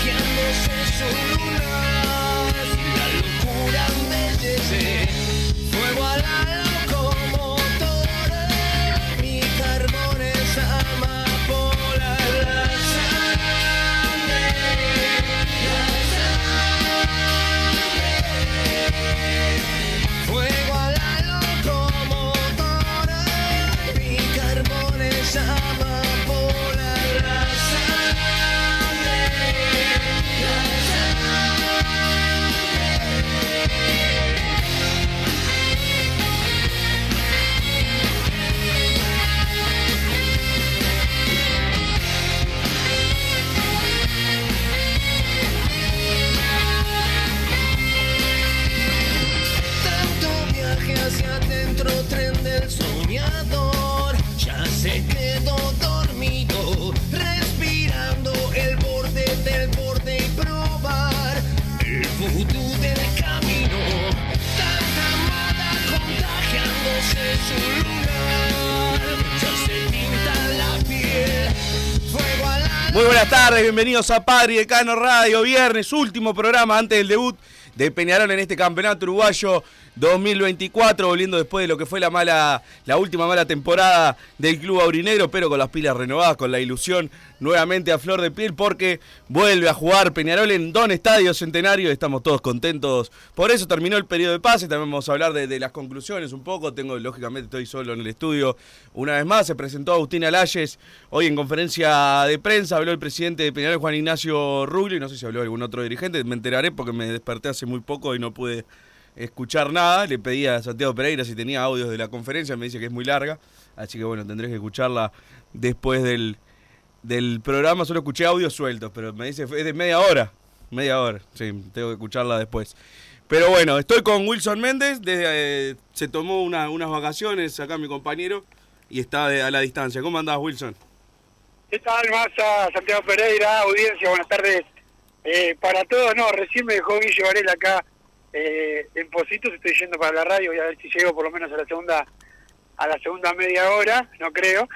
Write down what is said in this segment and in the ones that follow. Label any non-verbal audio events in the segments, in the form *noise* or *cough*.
Contagiándose su lunar. Muy buenas tardes, bienvenidos a Padre Decano Radio, viernes, último programa antes del debut de Peñarol en este campeonato uruguayo 2024, volviendo después de lo que fue la mala, la última mala temporada del club aurinegro, pero con las pilas renovadas, con la ilusión nuevamente a flor de piel, porque vuelve a jugar Peñarol en Don Estadio Centenario, estamos todos contentos. Por eso terminó el periodo de pase, también vamos a hablar de, de las conclusiones un poco, tengo, lógicamente estoy solo en el estudio una vez más, se presentó Agustín Alayes hoy en conferencia de prensa, habló el presidente de Peñarol, Juan Ignacio Rubio, y no sé si habló algún otro dirigente, me enteraré porque me desperté hace muy poco y no pude escuchar nada. Le pedí a Santiago Pereira si tenía audios de la conferencia, me dice que es muy larga, así que bueno, tendré que escucharla después del, del programa. Solo escuché audios sueltos, pero me dice es de media hora, media hora, sí, tengo que escucharla después. Pero bueno, estoy con Wilson Méndez, de, eh, se tomó una- unas vacaciones acá mi compañero y está a la distancia. ¿Cómo andás, Wilson? ¿Qué tal, Massa? Santiago Pereira, audiencia, buenas tardes. Eh, para todos, no, recién me dejó Guille Varela acá eh, en Positos, estoy yendo para la radio, voy a ver si llego por lo menos a la segunda a la segunda media hora, no creo,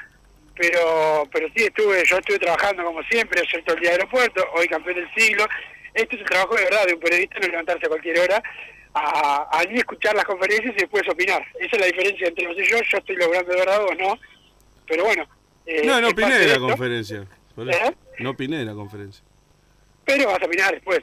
pero pero sí estuve, yo estuve trabajando como siempre, ayer todo el día de aeropuerto, hoy campeón del siglo. Este es el trabajo de verdad de un periodista, no levantarse a cualquier hora, a, a ni escuchar las conferencias y después opinar. Esa es la diferencia entre vos y yo, yo estoy logrando de verdad o no, pero bueno. eh, no, no es parte opiné de la esto. conferencia. ¿Eh? No opiné de la conferencia. Pero vas a opinar después.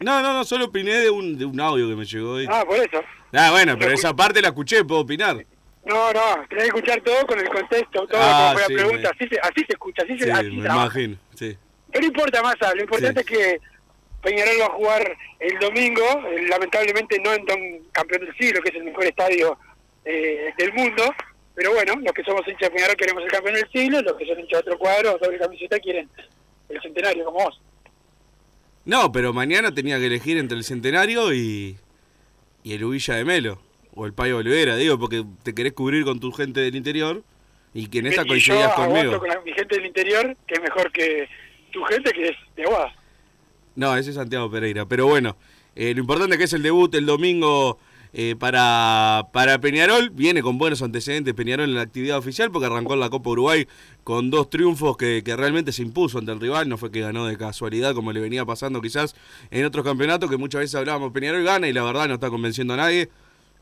No, no, no, solo opiné de un, de un audio que me llegó hoy. Ah, por eso. Ah, bueno, pero esa parte la escuché, puedo opinar. No, no, tenés que escuchar todo con el contexto, todo Ah, como fue sí, la pregunta. me- Así, se, así se escucha, así se Sí, así me trabaja. imagino, sí. Pero no importa más, lo importante es que Peñarol va a jugar el domingo, eh, lamentablemente no en Don Campeón del Siglo, que es el mejor estadio eh, del mundo, pero bueno, los que somos hinchas de Peñarol queremos el campeón del siglo, los que son hinchas de otro cuadro, doble camiseta, quieren el centenario como vos. No, pero mañana tenía que elegir entre el Centenario y, y el Ubilla de Melo. O el Payo Olivera, digo, porque te querés cubrir con tu gente del interior Y que en esta coincidías yo conmigo. con la- mi gente del interior, que es mejor que tu gente, que es de Aguada. No, ese es Santiago Pereira. Pero bueno, eh, lo importante es que es el debut el domingo eh, para, para Peñarol. Viene con buenos antecedentes Peñarol en la actividad oficial porque arrancó en la Copa Uruguay con dos triunfos que, que realmente se impuso ante el rival. No fue que ganó de casualidad como le venía pasando quizás en otros campeonatos que muchas veces hablábamos Peñarol gana y la verdad no está convenciendo a nadie.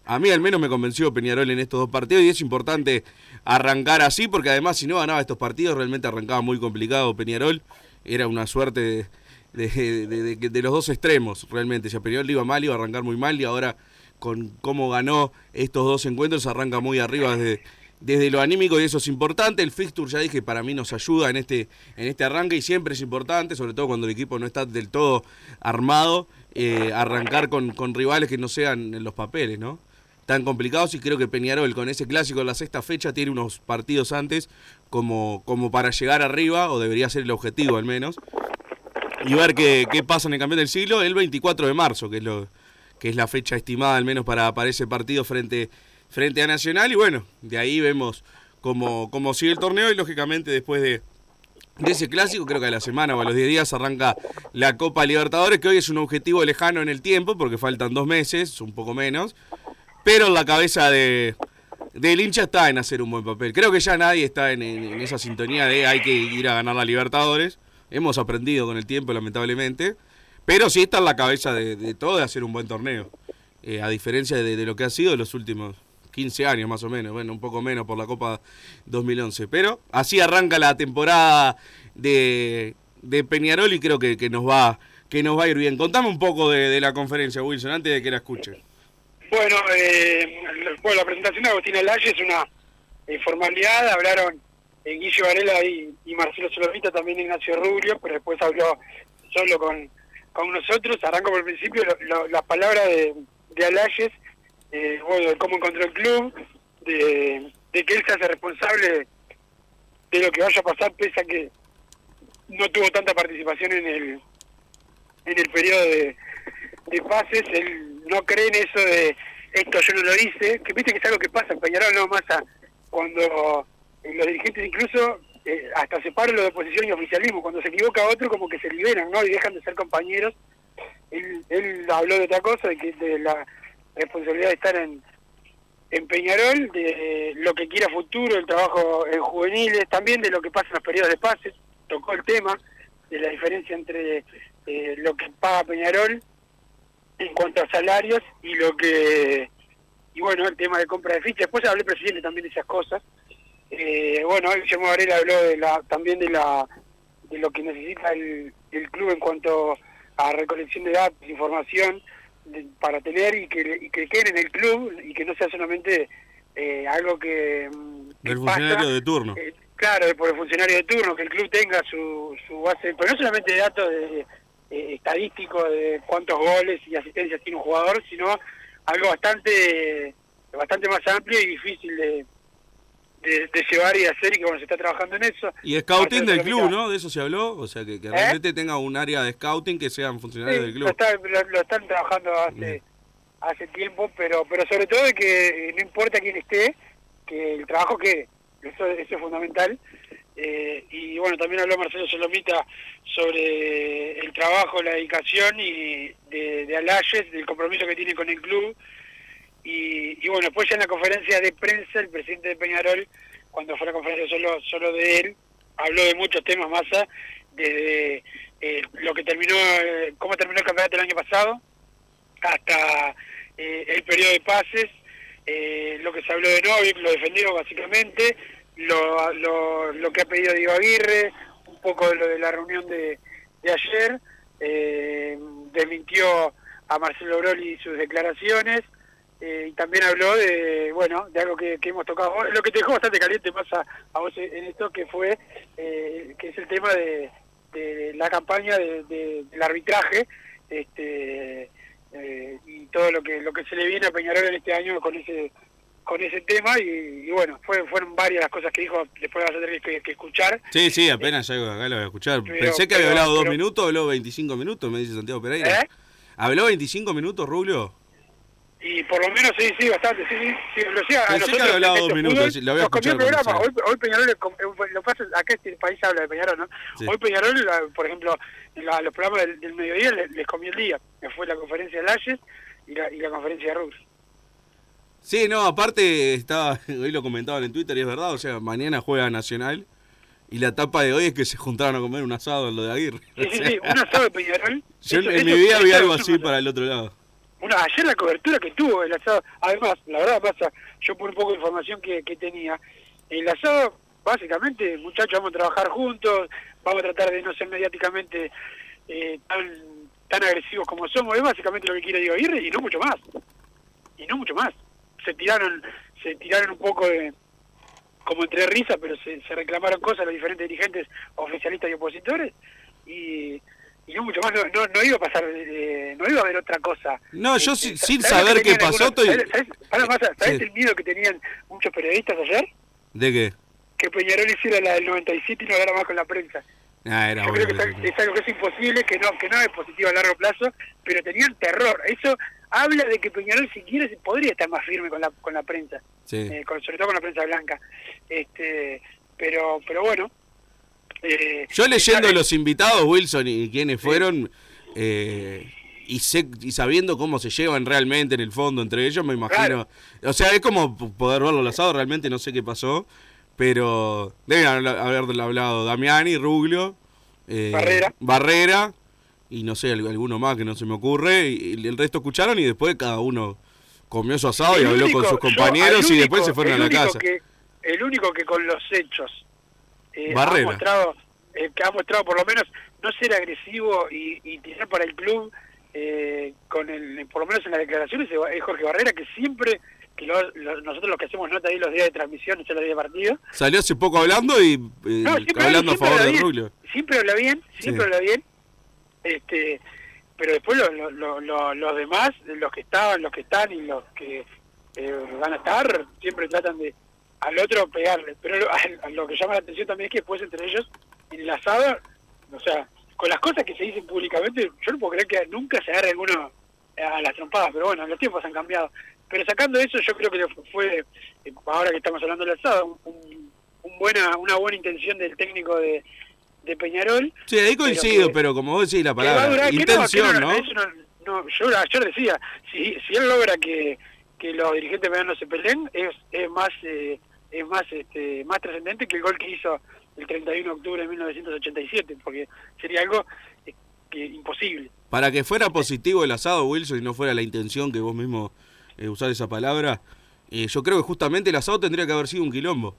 A mí al menos me convenció Peñarol en estos dos partidos y es importante arrancar así porque además si no ganaba estos partidos realmente arrancaba muy complicado Peñarol. Era una suerte de, de, de- de- los dos extremos realmente. Si a Peñarol iba mal iba a arrancar muy mal y ahora con cómo ganó estos dos encuentros arranca muy arriba desde, desde lo anímico y eso es importante. El fixture ya dije para mí nos ayuda en este, en este arranque y siempre es importante, sobre todo cuando el equipo no está del todo armado, eh, arrancar con, con rivales que no sean en los papeles, ¿no? tan complicados y creo que Peñarol con ese clásico en la sexta fecha tiene unos partidos antes como, como para llegar arriba, o debería ser el objetivo al menos, y ver qué, qué pasa en el campeón del siglo el 24 de marzo, que es lo que es la fecha estimada al menos para, para ese partido frente, frente a Nacional, y bueno, de ahí vemos cómo, cómo sigue el torneo y lógicamente después de, ese clásico, creo que a la semana o a los 10 días arranca la Copa Libertadores, que hoy es un objetivo lejano en el tiempo, porque faltan dos meses, un poco menos, pero la cabeza de del hincha está en hacer un buen papel. Creo que ya nadie está en esa sintonía de hay que ir a ganar la Libertadores. Hemos aprendido con el tiempo, lamentablemente. Pero sí está en la cabeza de, todo de hacer un buen torneo. Eh, a diferencia de, lo que ha sido en los últimos 15 años más o menos. Bueno, un poco menos por la Copa 2011. Pero así arranca la temporada de, de Peñarol y creo que, que nos va que nos va a ir bien. Contame un poco de, la conferencia, Wilson, antes de que la escuche. Bueno, eh, bueno, la presentación de Agustín Alaye es una eh, formalidad, hablaron eh, Guillo Varela y, Marcelo Solomita, también Ignacio Rubio, pero después habló solo con, con nosotros. Arranco por el principio, las palabras de, de Alayes, eh, bueno, de cómo encontró el club, de, de que él se hace responsable de lo que vaya a pasar, pese a que no tuvo tanta participación en el en el periodo de, de pases, él no cree en eso de esto yo no lo hice, que viste que es algo que pasa en Peñarol, no más cuando los dirigentes incluso eh, hasta separan lo de oposición y oficialismo, cuando se equivoca otro como que se liberan, ¿no? Y dejan de ser compañeros. Él, él habló de otra cosa, de que de la responsabilidad de estar en, en Peñarol, de lo que quiera futuro, el trabajo en juveniles, también de lo que pasa en los periodos de pases, tocó el tema de la diferencia entre eh, lo que paga Peñarol en cuanto a salarios y lo que y bueno el tema de compra de fichas después habló el presidente también de esas cosas eh, bueno Guillermo Varela habló de la también de la de lo que necesita el, el club en cuanto a recolección de datos información de- para tener y que y que queden en el club y que no sea solamente eh, algo que, mm, Del pasa, funcionario de turno. eh, claro, por el funcionario de turno, que el club tenga su, su base, pero no solamente de datos de, eh, estadísticos de cuántos goles y asistencias tiene un jugador, sino algo bastante bastante más amplio y difícil de, de, de llevar y hacer y que bueno, se está trabajando en eso. Y scouting del club, ¿no? De eso se habló. O sea, que, que ¿Eh? realmente tenga un área de scouting que sean funcionarios Sí, del lo, club. está- lo- lo están trabajando hace hace tiempo, pero pero sobre todo de que no importa quién esté, que el trabajo que eso, eso es fundamental. Eh, y bueno, también habló Marcelo Solomita sobre el trabajo, la dedicación y de, de Alayes, del compromiso que tiene con el club. Y, y bueno, después ya en la conferencia de prensa, el presidente de Peñarol, cuando fue la conferencia solo solo de él, habló de muchos temas más, desde eh, lo que terminó, eh, cómo terminó el campeonato el año pasado, hasta eh, el periodo de pases, eh, lo que se habló de Novik, lo defendió básicamente, lo, lo, lo que ha pedido Diego Aguirre, un poco de lo de la reunión de, de ayer, eh, desmintió a Marcelo Broli sus declaraciones, eh, y también habló de, bueno, de algo que, que hemos tocado, lo que te dejó bastante caliente más a, a vos en esto, que fue, eh, que es el tema de, de la campaña de- de- del arbitraje, este eh, y todo lo que lo que se le viene a Peñarol en este año con ese con ese tema y, y bueno fue, fueron varias las cosas que dijo después vas a tener que, que escuchar Sí, sí, apenas llego acá lo voy a escuchar. Pero- Pensé que había pero- hablado dos minutos, habló 25 minutos, me dice Santiago Pereira. ¿Eh? ¿Habló 25 minutos, Rubio? Y por lo menos sí, sí, bastante, sí, sí. sí lo decía, a que nosotros dos minutos, lo voy a escuchar el programa. Hoy, hoy Peñarol, eh, lo pasa, acá este país habla de Peñarol, ¿no? Sí. Hoy Peñarol, la- por ejemplo, la- los programas del, del mediodía les, les comió el día, que fue la conferencia de Layes y la, y la conferencia de Rux. Sí, no, aparte estaba, *laughs* hoy lo comentaban en Twitter y es verdad, o sea, mañana juega Nacional y la etapa de hoy es que se juntaron a comer un asado en lo de Aguirre. Sí, *laughs* O sí, sea, sí, un asado de Peñarol. *laughs* Yo eso- en eso- mi vida vi algo así para el otro lado. Una, ayer la cobertura que tuvo el asado, además, la verdad pasa, yo por un poco de información que, que tenía, el asado, básicamente, muchachos, vamos a trabajar juntos, vamos a tratar de no ser mediáticamente eh, tan tan agresivos como somos, es básicamente lo que quiere Diego Aguirre y no mucho más, y no mucho más. Se tiraron, se tiraron un poco de como entre risas, pero se, se reclamaron cosas los diferentes dirigentes oficialistas y opositores y, y no mucho más, no, no, no iba a pasar, eh, no iba a haber otra cosa. No, yo Eh, sin, eh, sin ¿sabés lo saber qué pasó, estoy... ¿sabés, sabés- pará, Massa, ¿sabés Sí. el miedo que tenían muchos periodistas ayer? ¿De qué? Que Peñarol hiciera la del 97 y no hablara más con la prensa. Ah, era Yo creo que es, algo que es imposible, que no que no es positivo a largo plazo, pero tenían terror. Eso habla de que Peñarol siquiera se podría estar más firme con la con la prensa, Sí. eh, con- sobre todo con la prensa blanca. Este, pero pero bueno. Eh, Yo leyendo eh, los invitados, Wilson, y quiénes fueron, eh, y, sé, y sabiendo cómo se llevan realmente en el fondo entre ellos, me imagino. O sea, es como poder verlo al asado, realmente no sé qué pasó, pero deben haberlo hablado Damiani, Ruglio, eh, Barrera. Barrera, y no sé, al- alguno más que no se me ocurre, y, el resto escucharon y después cada uno comió su asado y habló único- con sus yo, compañeros y después se fueron a la casa. que- el único que con los hechos eh, ha mostrado, eh, que ha mostrado por lo menos no ser agresivo y, y tirar para el club, eh, con el, por lo menos en las declaraciones, es Jorge Barrera, que siempre, que lo- lo- nosotros los que hacemos nota ahí los días de transmisión, no los días de partido, Salió hace poco hablando y eh, no, hablando a favor de Ruglio. Siempre habla bien, siempre Sí. habla bien. Este, pero después lo- lo- lo- lo- los demás, los que estaban, los que están y los que eh, van a estar, siempre tratan de al otro pegarle. Pero lo, *laughs* a- a lo que llama la atención también es que después entre ellos, en el asado, o sea, con las cosas que se dicen públicamente, yo no puedo creer que nunca se agarre alguno a las trompadas, pero bueno, los tiempos han cambiado. Pero sacando eso, yo creo que fue, eh, ahora que estamos hablando del asado, un, un- buena, una buena intención del técnico de, de Peñarol. Sí, ahí coincido, que- pero, como vos decís la palabra, durar- que no, intención, que ¿no? eso no, no, yo ayer decía, si, si él logra que, que los dirigentes peruanos se peleen, es, es más eh, es más este, más trascendente que el gol que hizo el 31 de octubre de 1987, porque sería algo eh, que imposible. Para que fuera positivo el asado, Wilson, y no fuera la intención que vos mismo eh, usar esa palabra, eh, yo creo que justamente el asado tendría que haber sido un quilombo.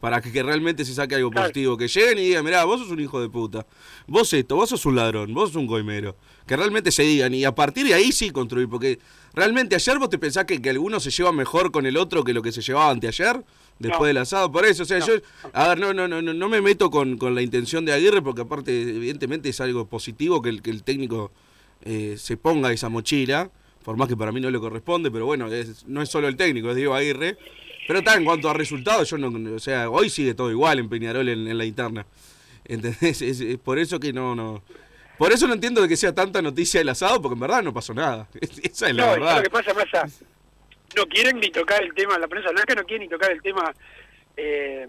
Para que, que realmente se saque algo Claro. positivo. Que lleguen y digan, mirá, vos sos un hijo de puta. Vos esto, vos sos un ladrón, vos sos un coimero. Que realmente se digan. Y a partir de ahí sí construir. Porque realmente ayer vos te pensás que, que alguno se lleva mejor con el otro que lo que se llevaba anteayer. Después No. del asado. Por eso, o sea, No. yo... A ver, no, no, no, no, no me meto con, con la intención de Aguirre. Porque aparte, evidentemente es algo positivo que el, que el técnico eh, se ponga esa mochila, por más que para mí no le corresponde, pero bueno, es- no es solo el técnico, es Diego Aguirre. Pero está, en cuanto a resultados, yo no, o sea, hoy sigue todo igual en Peñarol en, en la interna. ¿Entendés? Es, es por eso que no, no. Por eso no entiendo de que sea tanta noticia el asado, porque en verdad no pasó nada. *laughs* Esa es la no, verdad. lo que pasa, Massa, no quieren ni tocar el tema, la prensa blanca no quiere ni tocar el tema, eh,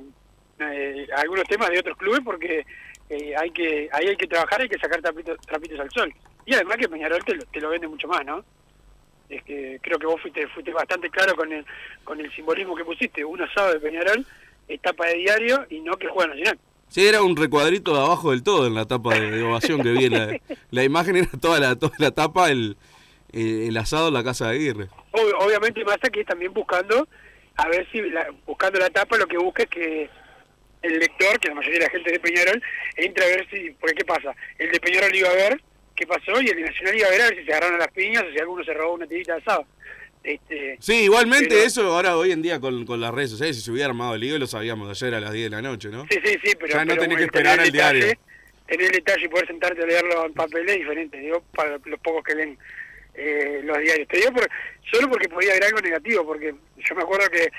eh, algunos temas de otros clubes porque eh, hay que ahí hay que trabajar, hay que sacar trapitos, trapitos al sol. Y además que Peñarol te lo, te lo vende mucho más, ¿no? Es que creo que vos fuiste fuiste bastante claro con el con el simbolismo que pusiste. Un asado de Peñarol, etapa de diario y no que juega Nacional. Sí, era un recuadrito de abajo del todo en la tapa de, de ovación que vi. La, *laughs* la imagen era toda la, toda la tapa, el, el, el asado en la casa de Aguirre. Ob- obviamente Massa que también buscando a ver si la- buscando la tapa lo que busca es que el lector que la mayoría de la gente de Peñarol entre a ver si porque qué pasa el de Peñarol iba a ver qué pasó y el de Nacional iba a ver a ver si se agarraron a las piñas o si alguno se robó una tirita de asado este Sí, igualmente Pero- eso ahora hoy en día con, con las redes sociales, si se hubiera armado el lío lo sabíamos ayer a las 10 de la noche, ¿no? sí sí sí pero Ya no pero tenés que esperar detalle- diario. tener el detalle y poder sentarte a leerlo en papel es diferente digo para los pocos que leen eh, los diarios. Te digo por, solo porque podía haber algo negativo porque yo me acuerdo que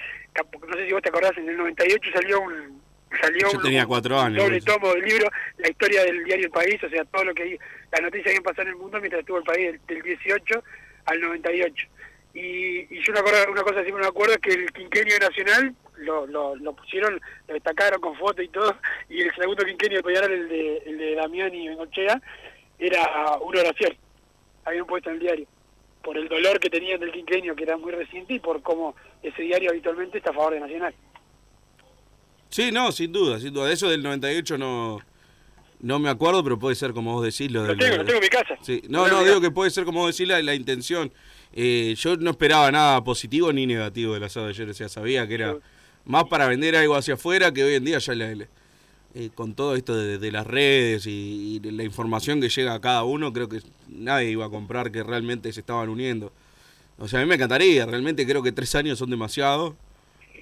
no sé si vos te acordás en el 98 salió un salió Yo un, tenía un cuatro años, doble tomo del libro la historia del diario El País o sea todo lo que las noticias que pasado en el mundo mientras estuvo el país del, del 18 al 98 Y, y yo una una cosa siempre me acuerdo es que el quinquenio nacional lo, lo, lo pusieron, lo destacaron con fotos y todo, y el segundo quinquenio de Peñarol, el de, el de Damián y Bengochea, era una oración. Habían puesto en el diario. Por el dolor que tenían del quinquenio, que era muy reciente, y por cómo ese diario habitualmente está a favor de Nacional. Sí, no, sin duda, sin duda. Eso del 98 no, no me acuerdo, pero puede ser como vos decís. Lo, Lo del- tengo, lo tengo en mi casa. Sí. No, no, digo que puede ser como vos decís la, la intención. Eh, yo no esperaba nada positivo ni negativo del asado de ayer, o sea, sabía que era más para vender algo hacia afuera que hoy en día ya la- la- eh, con todo esto de, las redes y, y la información que llega a cada uno, creo que nadie iba a comprar que realmente se estaban uniendo. O sea, a mí me encantaría, realmente creo que tres años son demasiado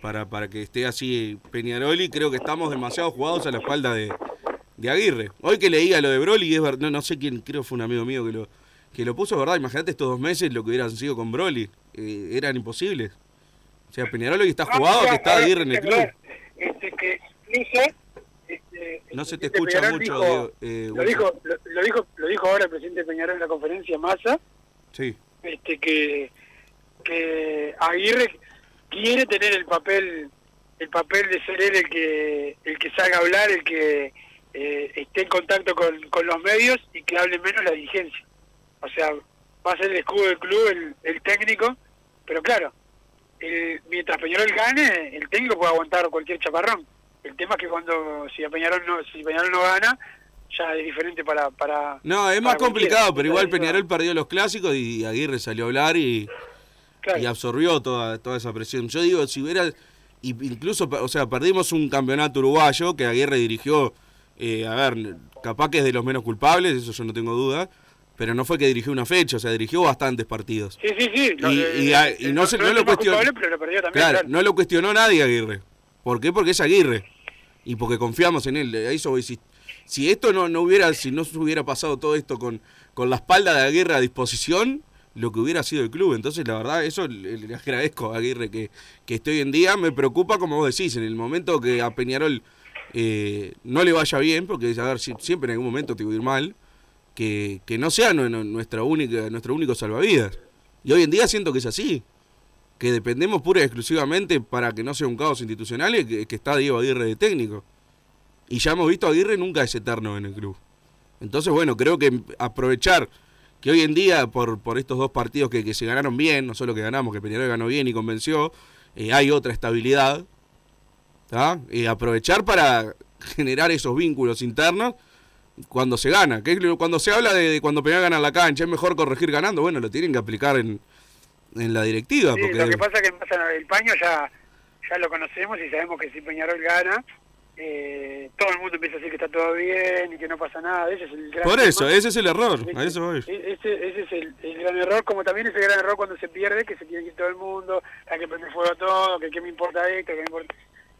para, para que esté así Peñarol y creo que estamos demasiado jugados a la espalda de, de Aguirre. Hoy que leía lo de Broly, es ver- no, no sé quién, creo fue un amigo mío que lo, que lo puso, ¿verdad? Imagínate estos dos meses lo que hubieran sido con Broly. eh, eran imposibles. O sea, Peñarol hoy está jugado que está Aguirre en el club. Este, que este, No se te escucha Peñarol mucho, dijo- eh, lo, dijo, lo, lo dijo lo dijo ahora el presidente Peñarol en la conferencia Massa, Sí. este que que Aguirre quiere tener el papel el papel de ser él el que el que salga a hablar el que eh, esté en contacto con, con los medios y que hable menos la dirigencia. O sea va a ser el escudo del club el, el técnico pero claro el- mientras Peñarol gane el técnico puede aguantar cualquier chaparrón el tema es que cuando si Peñarol no si Peñarol no gana ya es diferente para para No, es más complicado, pero igual Peñarol perdió los clásicos y Aguirre salió a hablar y, claro. y absorbió toda, toda esa presión. Yo digo, si hubiera, incluso, o sea, perdimos un campeonato uruguayo que Aguirre dirigió, eh, a ver, capaz que es de los menos culpables, eso yo no tengo duda, pero no fue que dirigió una fecha, o sea, dirigió bastantes partidos. Sí, sí, sí. Y- y a- y no se- no lo pero lo perdió también. Claro, claro. no lo cuestionó nadie Aguirre. ¿Por qué? Porque es Aguirre. Y porque confiamos en él. Eso voy. Si, si esto no, no hubiera, si no hubiera pasado todo esto con, con la espalda de Aguirre a disposición, lo que hubiera sido el club. Entonces, la verdad, eso le, agradezco a Aguirre que, que esté hoy en día. Me preocupa, como vos decís, en el momento que a Peñarol eh, no le vaya bien, porque a ver, si- siempre en algún momento te va a ir mal, que, que no sea nu- nu- nuestra única, nuestro único salvavidas. Y hoy en día siento que es así que dependemos pura y exclusivamente para que no sea un caos institucional que, que está Diego Aguirre de técnico. Y ya hemos visto a Aguirre nunca es eterno en el club. Entonces, bueno, creo que aprovechar que hoy en día, por, por estos dos partidos que, que se ganaron bien, no solo que ganamos, que Peñarol ganó bien y convenció, eh, hay otra estabilidad. Eh, aprovechar para generar esos vínculos internos cuando se gana. Que cuando se habla de, cuando Peñarol gana la cancha, es mejor corregir ganando. Bueno, lo tienen que aplicar en, en la directiva. Sí, porque lo que pasa es que pasa el paño ya, ya lo conocemos y sabemos que si Peñarol gana, eh, todo el mundo empieza a decir que está todo bien y que no pasa nada. Ese es el gran Por eso, tema. ese es el error. A eso voy. Ese, ese es el, el gran error, como también es el gran error cuando se pierde, que se tiene que ir todo el mundo, hay que prender fuego a todo, que qué me importa esto, que me importa...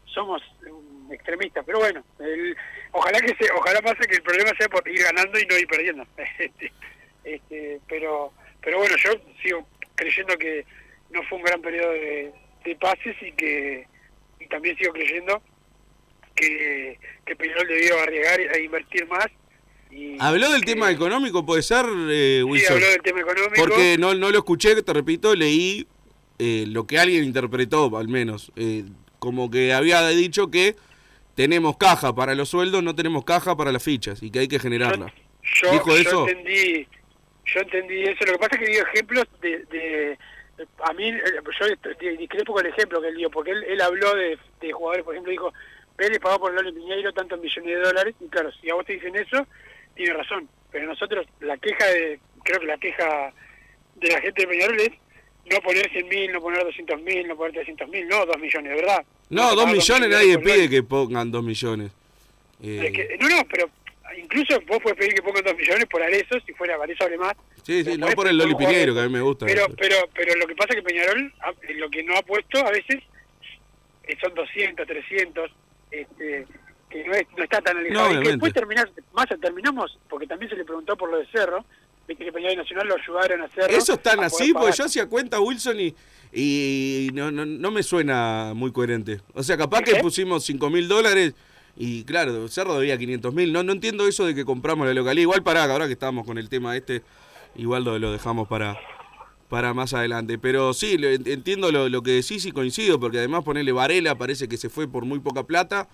Somos um, extremistas, pero bueno, el- ojalá que se, ojalá pase que el problema sea por ir ganando y no ir perdiendo. Este, *laughs* este, pero, pero bueno, yo sigo creyendo que no fue un gran periodo de, de pases y que y también sigo creyendo que, que Peñarol debió arriesgar e invertir más. Y, Habló del que- tema económico, puede ser, eh, Sí, Wilson. habló del tema económico. Porque no, no lo escuché, te repito, leí eh, lo que alguien interpretó, al menos. eh, como que había dicho que tenemos caja para los sueldos, no tenemos caja para las fichas y que hay que generarla. yo, ¿Dijo yo eso? entendí yo entendí eso lo que pasa es que dio ejemplos de, de a mí eh, yo discrepo con el ejemplo que él dio porque él, él habló de, de jugadores por ejemplo dijo Vélez pagó por Loli Piñeiro tantos millones de dólares y claro si a vos te dicen eso tiene razón pero nosotros la queja de creo que la queja de la gente de Peñarol es no poner 100 mil, no poner 200 mil, no poner 300 mil, no 2 millones, de verdad. No, se dos pagan millones nadie pide que pongan dos millones. Eh, Es que- no, no, pero incluso vos puedes pedir que pongan 2 millones por Arezo, si fuera Arezo hable más. sí, sí, no por el Loli Piñeiro, que a mí me gusta. Pero, pero, pero lo que pasa es que Peñarol, ha- lo que no ha puesto a veces eh, son 200, 300, este, que no, es, no está tan alejado. No, y que después terminás, más terminamos, porque también se le preguntó por lo de Cerro, viste que Peñarol y Nacional lo ayudaron a Cerro. Eso es tan a así, porque yo hacía cuenta, Wilson, y, y no, no, no me suena muy coherente. O sea, capaz que pusimos 5 mil dólares y claro, Cerro debía 500 mil. No, no entiendo eso de que compramos la localidad. Igual para ahora que estábamos con el tema este, igual lo, lo dejamos para, para más adelante. Pero sí, entiendo lo, lo que decís y coincido, porque además ponerle Varela parece que se fue por muy poca plata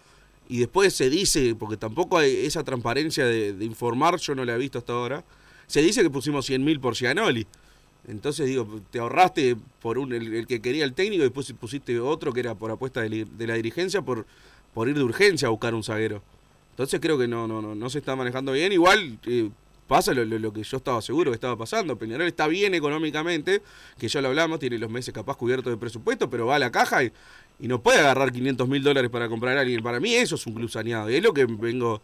y después se dice, porque tampoco hay esa transparencia de, informar, yo no la he visto hasta ahora, se dice que pusimos 100 mil por Gianoli. Entonces digo, te ahorraste por un, el, que quería el técnico y después pusiste otro que era por apuesta de, de la dirigencia por, por ir de urgencia a buscar un zaguero. Entonces creo que no, no, no, no se está manejando bien. Igual eh, pasa lo, lo- que yo estaba seguro que estaba pasando. Peñarol está bien económicamente, que ya lo hablamos, tiene los meses capaz cubiertos de presupuesto, pero va a la caja y, y no puede agarrar 500 mil dólares para comprar a alguien. Para mí eso es un club saneado. Y es lo que vengo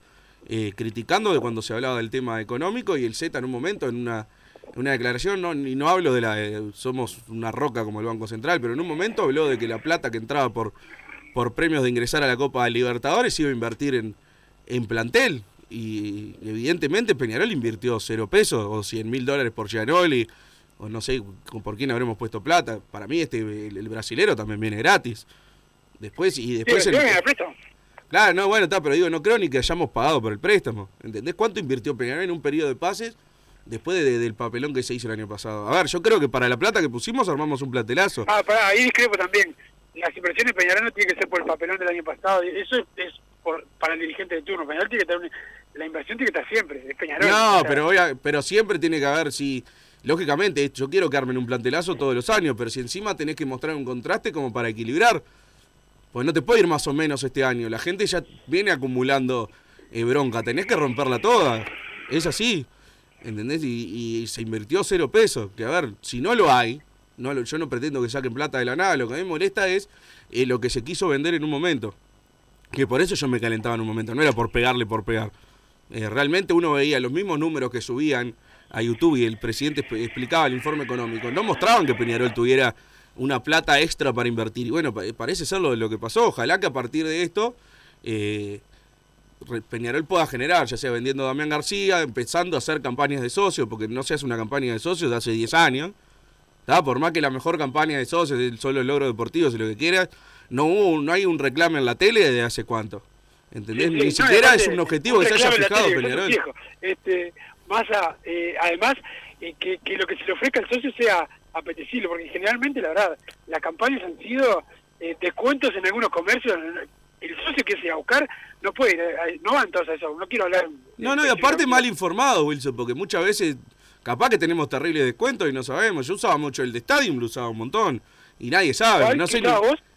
eh, criticando de cuando se hablaba del tema económico y el Z en un momento, en una, una declaración, no, y no hablo de la eh, somos una roca como el Banco Central, pero en un momento habló de que la plata que entraba por, por premios de ingresar a la Copa de Libertadores iba a invertir en, en plantel. Y evidentemente Peñarol invirtió cero pesos o 100 mil dólares por Gianoli, o no sé por quién habremos puesto plata. Para mí este el, el brasilero también viene gratis. Después y después Sí, el- préstamo. Claro, no, bueno, está, pero digo, no creo ni que hayamos pagado por el préstamo. ¿Entendés cuánto invirtió Peñarol en un periodo de pases después de- del papelón que se hizo el año pasado? A ver, yo creo que para la plata que pusimos armamos un platelazo. Ah, pará, ahí discrepo también. Las inversiones de Peñarol no tienen que ser por el papelón del año pasado. Eso es, es por, para el dirigente de turno. Peñarol tiene que tener la inversión tiene que estar siempre. Es Peñarol. No, pero, obvia- pero siempre tiene que haber, si, lógicamente, yo quiero que armen un plantelazo todos los años, pero si encima tenés que mostrar un contraste como para equilibrar, pues no te puede ir más o menos este año. La gente ya viene acumulando eh, bronca, tenés que romperla toda. Es así, ¿entendés? Y, y se invirtió cero pesos. Que a ver, si no lo hay, no yo no pretendo que saquen plata de la nada, lo que a mí me molesta es eh, lo que se quiso vender en un momento. Que por eso yo me calentaba en un momento, no era por pegarle por pegar. Eh, realmente uno veía los mismos números que subían a YouTube y el presidente explicaba el informe económico. No mostraban que Peñarol tuviera una plata extra para invertir. Y bueno, pa- parece ser lo, lo que pasó. Ojalá que a partir de esto eh, Peñarol pueda generar, ya sea vendiendo a Damián García, empezando a hacer campañas de socios, porque no se hace una campaña de socios de hace 10 años. ¿Tá? Por más que la mejor campaña de socios es solo el logro deportivo, si lo que quieras, no, hubo, no hay un reclamo en la tele desde hace cuánto. ¿Entendés? Sí, sí, Ni no, siquiera aparte, es un objetivo un que se haya fijado tele, Peñarol. Este, eh, además, eh, que, que lo que se le ofrezca al socio sea apetecible, porque generalmente, la verdad, las campañas han sido eh, descuentos en algunos comercios. El socio que se va a buscar no puede ir, eh, no van todos a eso, no quiero hablar... No, no, y aparte mal informado, Wilson, porque muchas veces, capaz que tenemos terribles descuentos y no sabemos. Yo usaba mucho el de Stadium, lo usaba un montón. Y nadie sabe. No ¿Qué sé?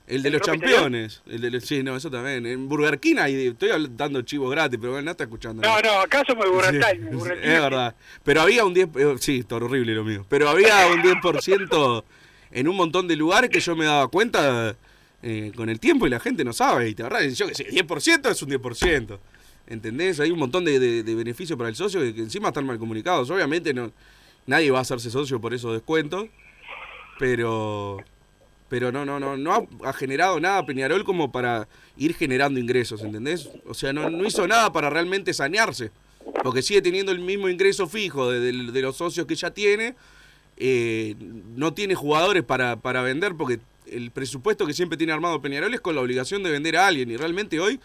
El de ¿El los campeones. El de los- sí, no, eso también. En Burger King ahí, estoy dando chivos gratis, pero bueno, no está escuchando. No, no, acá somos de Sí, es verdad. Pero había un 10, eh, sí, está horrible lo mío. Pero había un 10% en un montón de lugares que yo me daba cuenta eh, con el tiempo y la gente no sabe. Y te ahorras, yo que sé, 10% es un 10%. ¿Entendés? Hay un montón de, de, beneficios para el socio que, encima están mal comunicados. Obviamente no nadie va a hacerse socio por esos descuentos. Pero pero no, no, no, no ha, generado nada Peñarol como para ir generando ingresos, ¿entendés? O sea, no, hizo nada para realmente sanearse, porque sigue teniendo el mismo ingreso fijo de, de- de los socios que ya tiene, eh, no tiene jugadores para, para vender, porque el presupuesto que siempre tiene armado Peñarol es con la obligación de vender a alguien, y realmente hoy,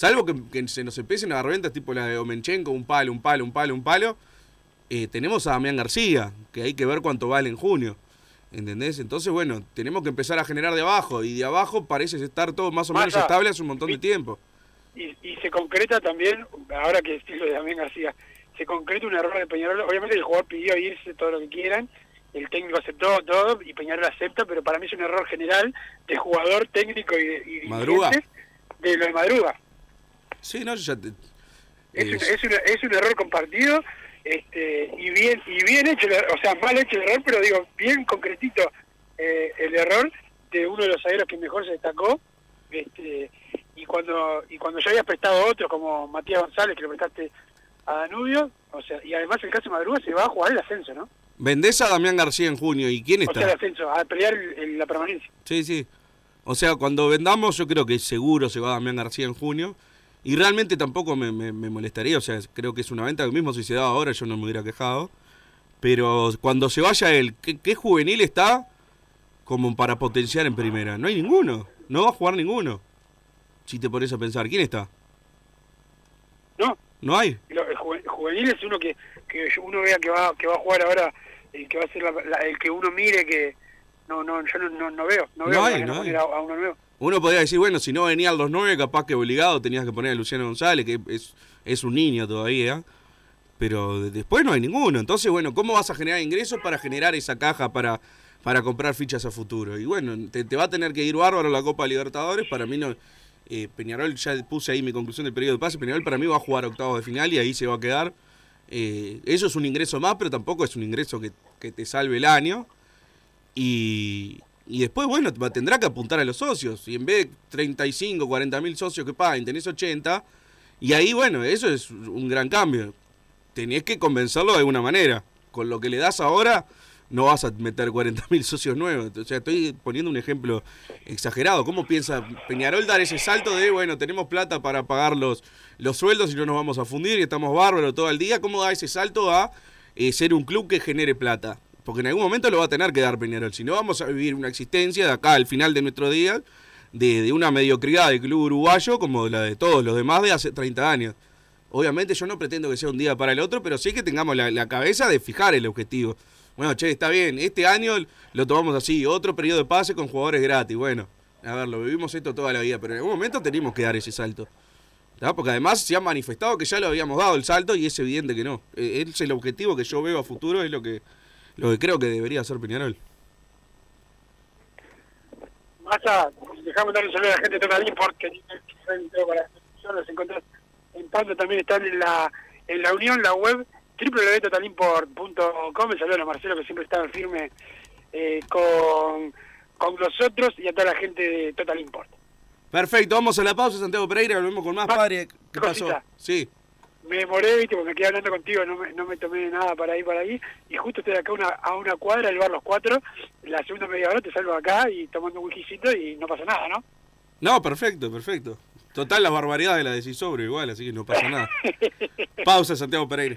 salvo que, que se nos empiecen a dar ventas tipo la de Omenchenko, un palo, un palo, un palo, un palo, eh, tenemos a Damián García, que hay que ver cuánto vale en junio. ¿Entendés? Entonces, bueno, tenemos que empezar a generar de abajo. Y de abajo parece estar todo más o menos estable hace un montón de tiempo. y, y se concreta también, ahora que decís lo de Damián García, se concreta un error de Peñarol. Obviamente el jugador pidió irse todo lo que quieran, el técnico aceptó todo y Peñarol acepta, pero para mí es un error general de jugador, técnico y, de- y Madruga. dirigentes de lo de Madruga. Sí, no, yo ya te- Es, un, es- es, un, es un error compartido este y bien y bien hecho, o sea, mal hecho el error, pero digo, bien concretito eh, el error de uno de los zagueros que mejor se destacó. este y cuando y cuando ya habías prestado a otros como Matías González que lo prestaste a Danubio, o sea, y además el caso de Madruga se va a jugar el ascenso, ¿no? vendés a Damián García en junio. ¿Y quién O sea, el está? ascenso, a pelear el- el- la permanencia. Sí, sí. O sea, cuando vendamos, yo creo que seguro se va Damián García en junio. Y realmente tampoco me, me- me molestaría. O sea, creo que es una venta que mismo si se daba ahora yo no me hubiera quejado. Pero cuando se vaya él, ¿qué, qué juvenil está como para potenciar en primera? No hay ninguno. No va a jugar ninguno. Si te pones a pensar, ¿quién está? No, No hay. El juve- juvenil es uno que, que uno vea que va que va a jugar ahora el que va a ser la- la- el que uno mire que no no yo no, no, no veo no, No veo hay, no hay. a, a uno nuevo Uno podría decir, bueno, si no venían los nueve, capaz que obligado tenías que poner a Luciano González, que es, es un niño todavía. Pero de- después no hay ninguno. Entonces, bueno, ¿cómo vas a generar ingresos para generar esa caja para, para comprar fichas a futuro? Y bueno, te, te va a tener que ir bárbaro la Copa Libertadores. Para mí no. eh, Peñarol, ya puse ahí mi conclusión del periodo de pase. Peñarol para mí va a jugar octavos de final y ahí se va a quedar. Eh, eso es un ingreso más, pero tampoco es un ingreso que, que te salve el año. Y, y después, bueno, tendrá que apuntar a los socios. Y en vez de 35, 40 mil socios que paguen, tenés 80. Y ahí, bueno, eso es un gran cambio. Tenés que convencerlo de alguna manera. Con lo que le das ahora, no vas a meter 40 mil socios nuevos. O sea, estoy poniendo un ejemplo exagerado. ¿Cómo piensa Peñarol dar ese salto de, bueno, tenemos plata para pagar los, los sueldos y no nos vamos a fundir y estamos bárbaros todo el día? ¿Cómo da ese salto a eh, ser un club que genere plata? Porque en algún momento lo va a tener que dar Peñarol. Si no, vamos a vivir una existencia de acá al final de nuestro día de, una mediocridad del club uruguayo como la de todos los demás de hace 30 años. Obviamente yo no pretendo que sea un día para el otro, pero sí que tengamos la, la cabeza de fijar el objetivo. Bueno, che, está bien, este año lo tomamos así, otro periodo de pase con jugadores gratis. Bueno, a ver, lo vivimos esto toda la vida, pero en algún momento tenemos que dar ese salto. ¿tá? Porque además se ha manifestado que ya lo habíamos dado el salto y es evidente que no. Eh, Es el objetivo que yo veo a futuro, es lo que, lo que creo que debería hacer Peñarol. Massa, dejamos darle un saludo a la gente de Total Import que tiene para los encontrás en tanto también están en la en la unión la web www.totalimport.com saludo a Marcelo que siempre está firme eh, con con nosotros y a toda la gente de Total Import Perfecto, vamos a la pausa, Santiago Pereira, volvemos con más, padre. ¿Qué pasó? cosita. Sí. Me demoré, viste, me quedé hablando contigo, no me, no me tomé nada para ir para ahí, y justo estoy acá una, a una cuadra del bar Los Cuatro, la segunda media hora te salgo acá y tomando un whiskycito y no pasa nada, ¿no? No, perfecto, perfecto. Total, las barbaridades las decís sobre igual, así que no pasa nada. Pausa, Santiago Pereira.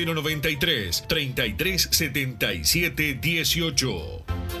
093 3377 18.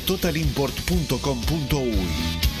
www.totalimport.com.uy.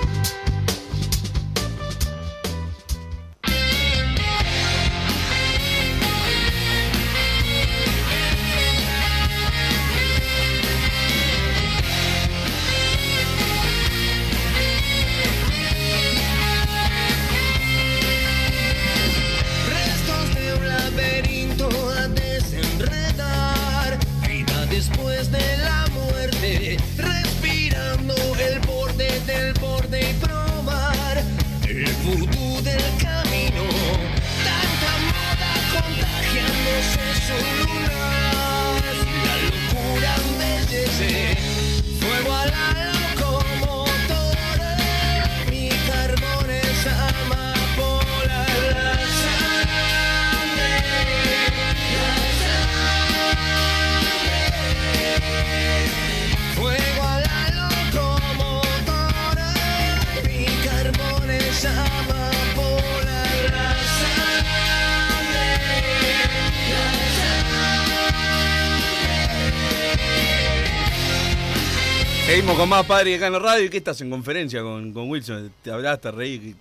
Más Padre acá en la radio. ¿Y qué estás en conferencia con, con Wilson? Te hablaste, reí.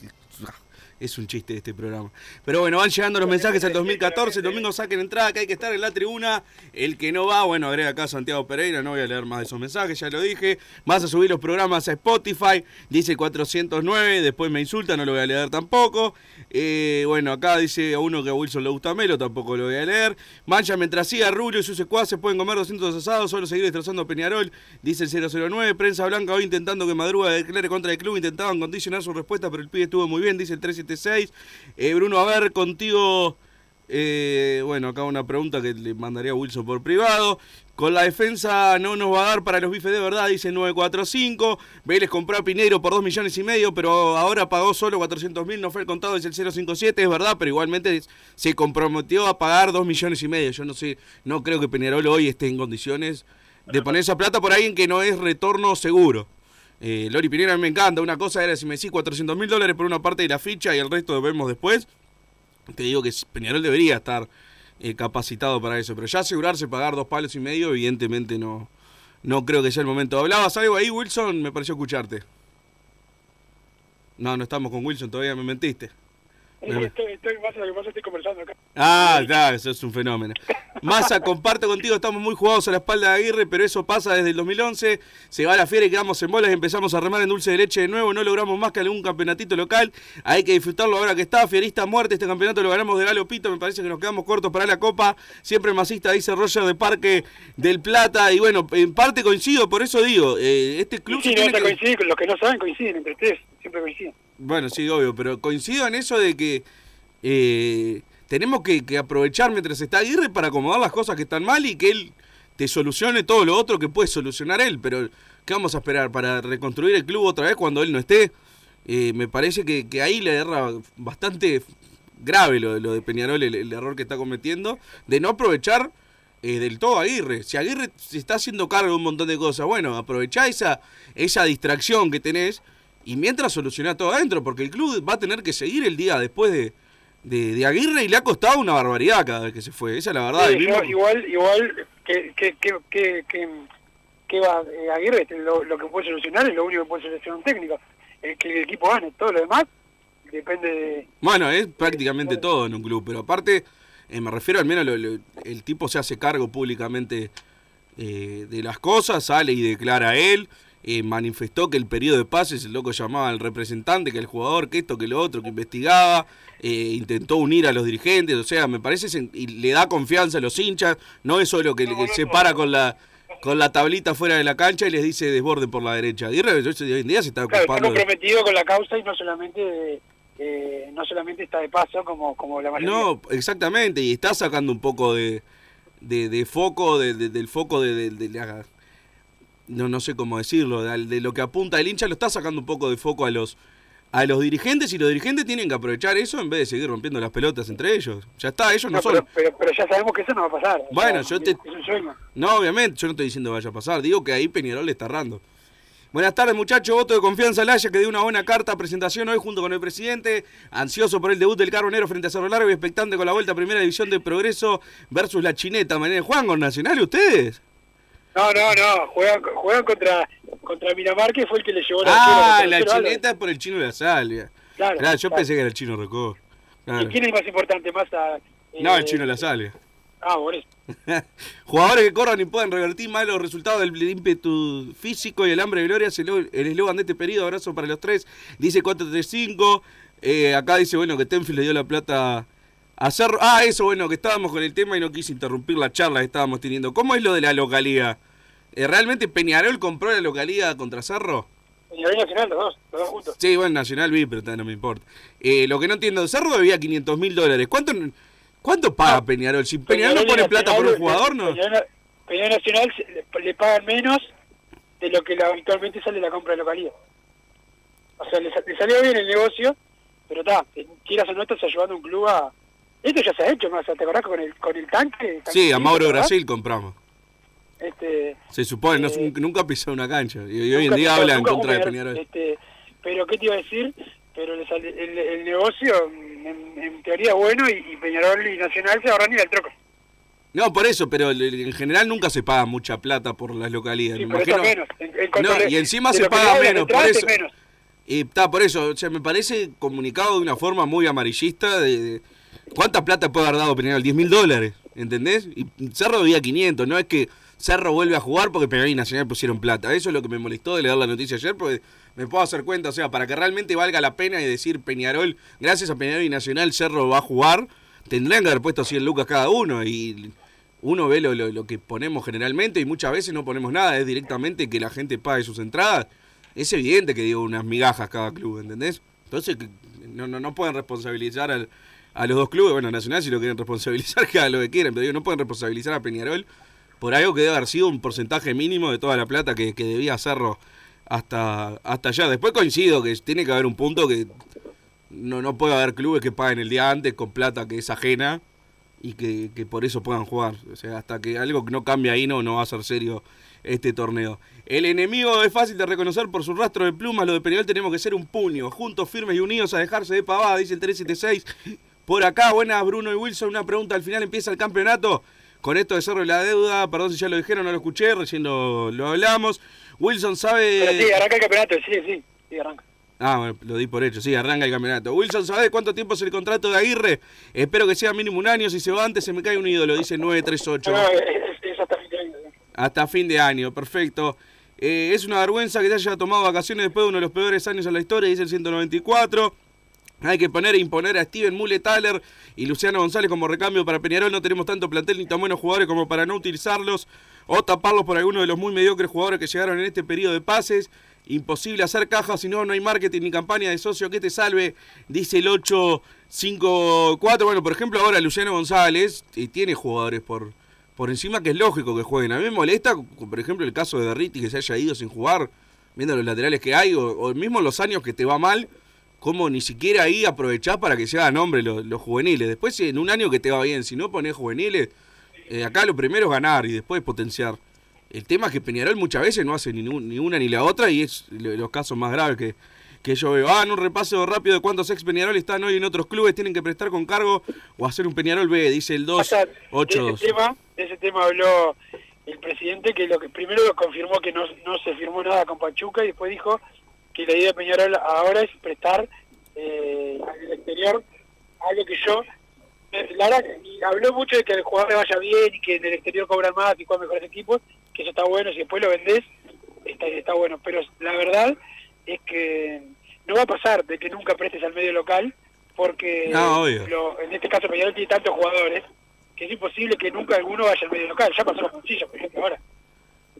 Es un chiste este programa. Pero bueno, van llegando los mensajes al 2014. Domingo saquen entrada, que hay que estar en la tribuna. El que no va, bueno, agrega acá Santiago Pereira. No voy a leer más de esos mensajes, ya lo dije. Vas a subir los programas a Spotify. Dice 409. Después me insulta, no lo voy a leer tampoco. Eh, bueno, acá dice a uno que a Wilson le gusta Melo, tampoco lo voy a leer. Mancha mientras siga Rubio y sus secuaces pueden comer 200 asados, solo seguir destrozando Peñarol. Dice el 009. Prensa Blanca hoy intentando que Madruga declare contra el club. Intentaban condicionar su respuesta, pero el pibe estuvo muy bien, dice el 376. Eh, Bruno, a ver, contigo. eh, bueno, acá una pregunta que le mandaría a Wilson por privado. Con la defensa no nos va a dar para los bifes de verdad, dice 945. Vélez compró a Pineiro por 2 millones y medio, pero ahora pagó solo 400 mil, no fue el contado, es el 057, es verdad, pero igualmente se comprometió a pagar 2 millones y medio. Yo no sé, no creo que Peñarol hoy esté en condiciones de poner esa plata por alguien que no es retorno seguro. Eh, Lori Pinera a mí me encanta. Una cosa era si me decís 400 mil dólares por una parte de la ficha y el resto lo vemos después. Te digo que Peñarol debería estar eh, capacitado para eso. Pero ya asegurarse pagar dos palos y medio, evidentemente no, no creo que sea el momento. ¿Hablabas algo ahí, Wilson? Me pareció escucharte. No, no estamos con Wilson, todavía me mentiste. Estoy, estoy, más lo que pasa estoy conversando acá. Ah, claro, eso es un fenómeno. Massa, comparto contigo, estamos muy jugados a la espalda de Aguirre, pero eso pasa desde el 2011. Se va a la fiera y quedamos en bolas y empezamos a remar en dulce de leche de nuevo. No logramos más que algún campeonatito local. Hay que disfrutarlo ahora que está. Fierista muerte, este campeonato lo ganamos de Galo Pito. Me parece que nos quedamos cortos para la Copa. Siempre masista, dice Roger de Parque del Plata. Y bueno, en parte coincido, por eso digo, eh, este club... Sí, no, que- coinciden, los que no saben coinciden entre ustedes, siempre coinciden. Bueno, sí, obvio, pero coincido en eso de que eh, tenemos que, que aprovechar mientras está Aguirre para acomodar las cosas que están mal y que él te solucione todo lo otro que puede solucionar él. Pero, ¿qué vamos a esperar para reconstruir el club otra vez cuando él no esté? Eh, me parece que, que ahí le erra bastante grave lo, de- lo de Peñarol, el, el error que está cometiendo, de no aprovechar eh, del todo a Aguirre. Si Aguirre se está haciendo cargo de un montón de cosas, bueno, aprovechá esa, esa distracción que tenés y mientras solucioná todo adentro, porque el club va a tener que seguir el día después de, de, de Aguirre y le ha costado una barbaridad cada vez que se fue. Esa es la verdad. Sí, mismo- igual, igual que, que, que, que, va eh, Aguirre, este, lo, lo que puede solucionar es lo único que puede solucionar un técnico. Es que el equipo gane, todo lo demás depende de... Bueno, es prácticamente todo en un club, pero aparte, eh, me refiero al menos, lo- lo- el tipo se hace cargo públicamente eh, de las cosas, sale y declara él, eh, manifestó que el periodo de pases, el loco llamaba al representante, que el jugador, que esto, que lo otro, que investigaba, eh, intentó unir a los dirigentes, o sea, me parece, sen- y le da confianza a los hinchas, no es solo que, que se para con la con la tablita fuera de la cancha y les dice desborde por la derecha. Aguirre hoy en día se está Claro, está de- comprometido con la causa y no solamente eh, no solamente está de paso como, como la mayoría. No, exactamente, y está sacando un poco de, de, de foco, de- de- del foco de la- no, no sé cómo decirlo, de, de lo que apunta el hincha, lo está sacando un poco de foco a los a los dirigentes y los dirigentes tienen que aprovechar eso en vez de seguir rompiendo las pelotas entre ellos. Ya está, ellos no, No, son... pero, pero, pero ya sabemos que eso no va a pasar. o Bueno, sea, yo te- Es un sueño. No, obviamente, yo no estoy diciendo que vaya a pasar, digo que ahí Peñarol le está errando. Buenas tardes, muchachos. Voto de confianza al Haya, que dio una buena carta presentación hoy junto con el presidente. Ansioso por el debut del Carbonero frente a Cerro Largo y expectante con la vuelta a Primera División de Progreso versus la Chineta. Mañana juegan con Nacional ustedes. No, no, no, juegan, juegan contra, contra Miramar, que fue el que le llevó la Ah, la. Chineta es por el chino de la Salvia. Claro, Claro, yo claro. pensé que era el chino Recó. Claro. ¿Y quién es más importante? Más a, eh, No, el chino de la Salvia. Ah, por eso. *laughs* Jugadores que corran y puedan revertir malos resultados del ímpetu físico y el hambre de gloria el eslogan de este periodo. Abrazo para los tres. Dice 435. Eh, acá dice, bueno, que Tenfield le dio la plata a Cerro. Ah, eso, bueno, que estábamos con el tema y no quise interrumpir la charla que estábamos teniendo. ¿Cómo es lo de la localidad? Eh, ¿Realmente Peñarol compró la localidad contra Cerro? Peñarol Nacional, los dos, los dos juntos. Sí, bueno, Nacional vi, pero no me importa. Eh, lo que no entiendo, Cerro debía 500 mil dólares. ¿Cuánto, ¿Cuánto paga Peñarol? Si Peñarol no pone plata por un jugador, ¿no? Peñarol, Peñarol Nacional le, le pagan menos de lo que habitualmente sale la compra de localidad. O sea, le salió bien el negocio, pero está, quieras o no, estás ayudando a un club a... Esto ya se ha hecho, más, ¿te acordás con el, con el tanque? Sí, a Mauro ¿verdad? Brasil compramos. Este, Se supone, no, Eh, nunca pisó una cancha. Y, y hoy en día habla en contra de Peñarol. Este, pero, ¿qué te iba a decir? Pero sale- el, el negocio, en, en teoría, es bueno y, y Peñarol y Nacional se ahorran ir al troco. No, por eso, pero en general nunca se paga mucha plata por las localidades. Sí, me imagino- menos. En- No, y encima se paga menos, por eso. menos. Y está, por eso, o sea, me parece comunicado de una forma muy amarillista de, de- ¿cuánta plata puede haber dado Peñarol? 10 mil dólares, ¿entendés? Y Cerro debía 500, no es que Cerro vuelve a jugar porque Peñarol y Nacional pusieron plata. Eso es lo que me molestó de leer la noticia ayer, porque me puedo hacer cuenta, o sea, para que realmente valga la pena y decir Peñarol, gracias a Peñarol y Nacional, Cerro va a jugar, tendrían que haber puesto 100 lucas cada uno y uno ve lo, que ponemos generalmente y muchas veces no ponemos nada, es directamente que la gente pague sus entradas. Es evidente que dio unas migajas cada club, ¿entendés? Entonces no, no, no pueden responsabilizar al- a los dos clubes, bueno, Nacional si lo quieren responsabilizar, *laughs* que lo que quieran, pero digo, no pueden responsabilizar a Peñarol por algo que debe haber sido un porcentaje mínimo de toda la plata que, que debía hacerlo hasta, hasta allá. Después coincido que tiene que haber un punto que no, no puede haber clubes que paguen el día antes con plata que es ajena y que, que por eso puedan jugar. O sea, hasta que algo que no cambie ahí no, no va a ser serio este torneo. El enemigo es fácil de reconocer por su rastro de plumas. Lo de Peñarol tenemos que ser un puño, juntos, firmes y unidos a dejarse de pavada, dice el 376. Por acá, buenas Bruno y Wilson. Una pregunta al final, empieza el campeonato. Con esto de Cerro y la Deuda, perdón si ya lo dijeron, no lo escuché, recién lo, lo hablamos. Wilson sabe... Pero sí, arranca el campeonato, sí, sí, sí, arranca. Ah, bueno, lo di por hecho, sí, arranca el campeonato. Wilson, ¿sabés cuánto tiempo es el contrato de Aguirre? Espero que sea mínimo un año, si se va antes se me cae un ídolo, dice 938. No, no, es, es hasta fin de año. Hasta fin de año, perfecto. Eh, es una vergüenza que te haya tomado vacaciones después de uno de los peores años en la historia, dice el 194. Hay que poner e imponer a Steven Muletaler y Luciano González como recambio para Peñarol. No tenemos tanto plantel ni tan buenos jugadores como para no utilizarlos o taparlos por algunos de los muy mediocres jugadores que llegaron en este periodo de pases. Imposible hacer caja, si no, no hay marketing ni campaña de socio que te salve, dice el 854. Bueno, por ejemplo, ahora Luciano González eh, tiene jugadores por, por encima que es lógico que jueguen. A mí me molesta, por ejemplo, el caso de Derriti que se haya ido sin jugar, viendo los laterales que hay, o, o mismo los años que te va mal, como ni siquiera ahí aprovechás para que se hagan nombre los, los juveniles. Después, en un año que te va bien, si no ponés juveniles, eh, acá lo primero es ganar y después potenciar. El tema es que Peñarol muchas veces no hace ni, un- ni una ni la otra y es lo- los casos más graves que, que yo veo. Ah, en un repaso rápido de cuántos ex Peñarol están hoy en otros clubes, tienen que prestar con cargo o hacer un Peñarol B, dice el 2, de 8, ese tema, de ese tema habló el presidente que lo que primero confirmó que no, no se firmó nada con Pachuca y después dijo que la idea de Peñarol ahora es prestar eh, al exterior algo que yo eh, la verdad y habló mucho de que el jugador le vaya bien y que en el exterior cobran más y juegan mejores equipos que eso está bueno si después lo vendés está, está bueno pero la verdad es que no va a pasar de que nunca prestes al medio local porque No, lo- en este caso Peñarol tiene tantos jugadores que es imposible que nunca alguno vaya al medio local. Ya pasó la Moncilla, por ejemplo, ahora.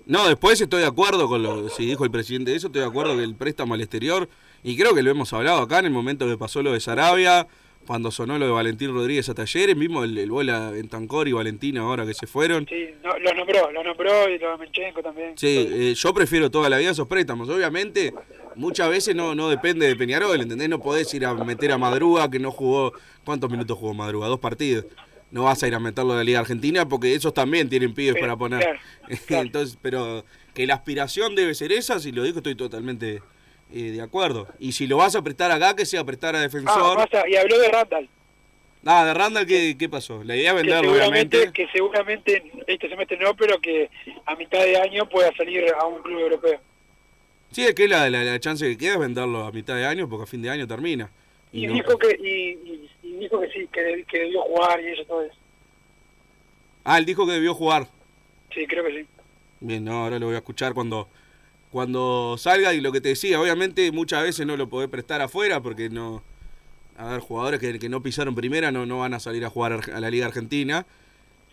No, después estoy de acuerdo con lo si dijo el presidente de eso, estoy de acuerdo que el préstamo al exterior, y creo que lo hemos hablado acá en el momento que pasó lo de Sarabia, cuando sonó lo de Valentín Rodríguez a Talleres, mismo el, el bola en Tancor y Valentina ahora que se fueron. Sí, no, lo nombró, lo nombró y lo también. Sí, eh, yo prefiero toda la vida esos préstamos. Obviamente, muchas veces no, no depende de Peñarol, ¿entendés? No podés ir a meter a Madruga, que no jugó. ¿Cuántos minutos jugó Madruga? Dos partidos. No vas a ir a meterlo de la Liga Argentina porque esos también tienen pibes Pero, para poner. claro, *laughs* claro. Entonces, pero que la aspiración debe ser esa, si lo digo, estoy totalmente eh, de acuerdo. Y si lo vas a prestar acá, que sea prestar a Ah, defensor. basta, y habló de Randall. Ah, de Randall, ¿qué, qué pasó? La idea es Que venderlo, seguramente, obviamente. que seguramente este semestre no, pero que a mitad de año pueda salir a un club europeo. Sí, es que la, la, la chance que queda es venderlo a mitad de año, porque a fin de año termina. Y, no- dijo que y, y- y dijo que sí, que, deb- que debió jugar y eso todo eso. Ah, él dijo que debió jugar. Sí, creo que sí. Bien, no, ahora lo voy a escuchar cuando, cuando salga y lo que te decía, obviamente muchas veces no lo podés prestar afuera porque no... A ver, jugadores que, que no pisaron primera no, no van a salir a jugar a a la Liga Argentina,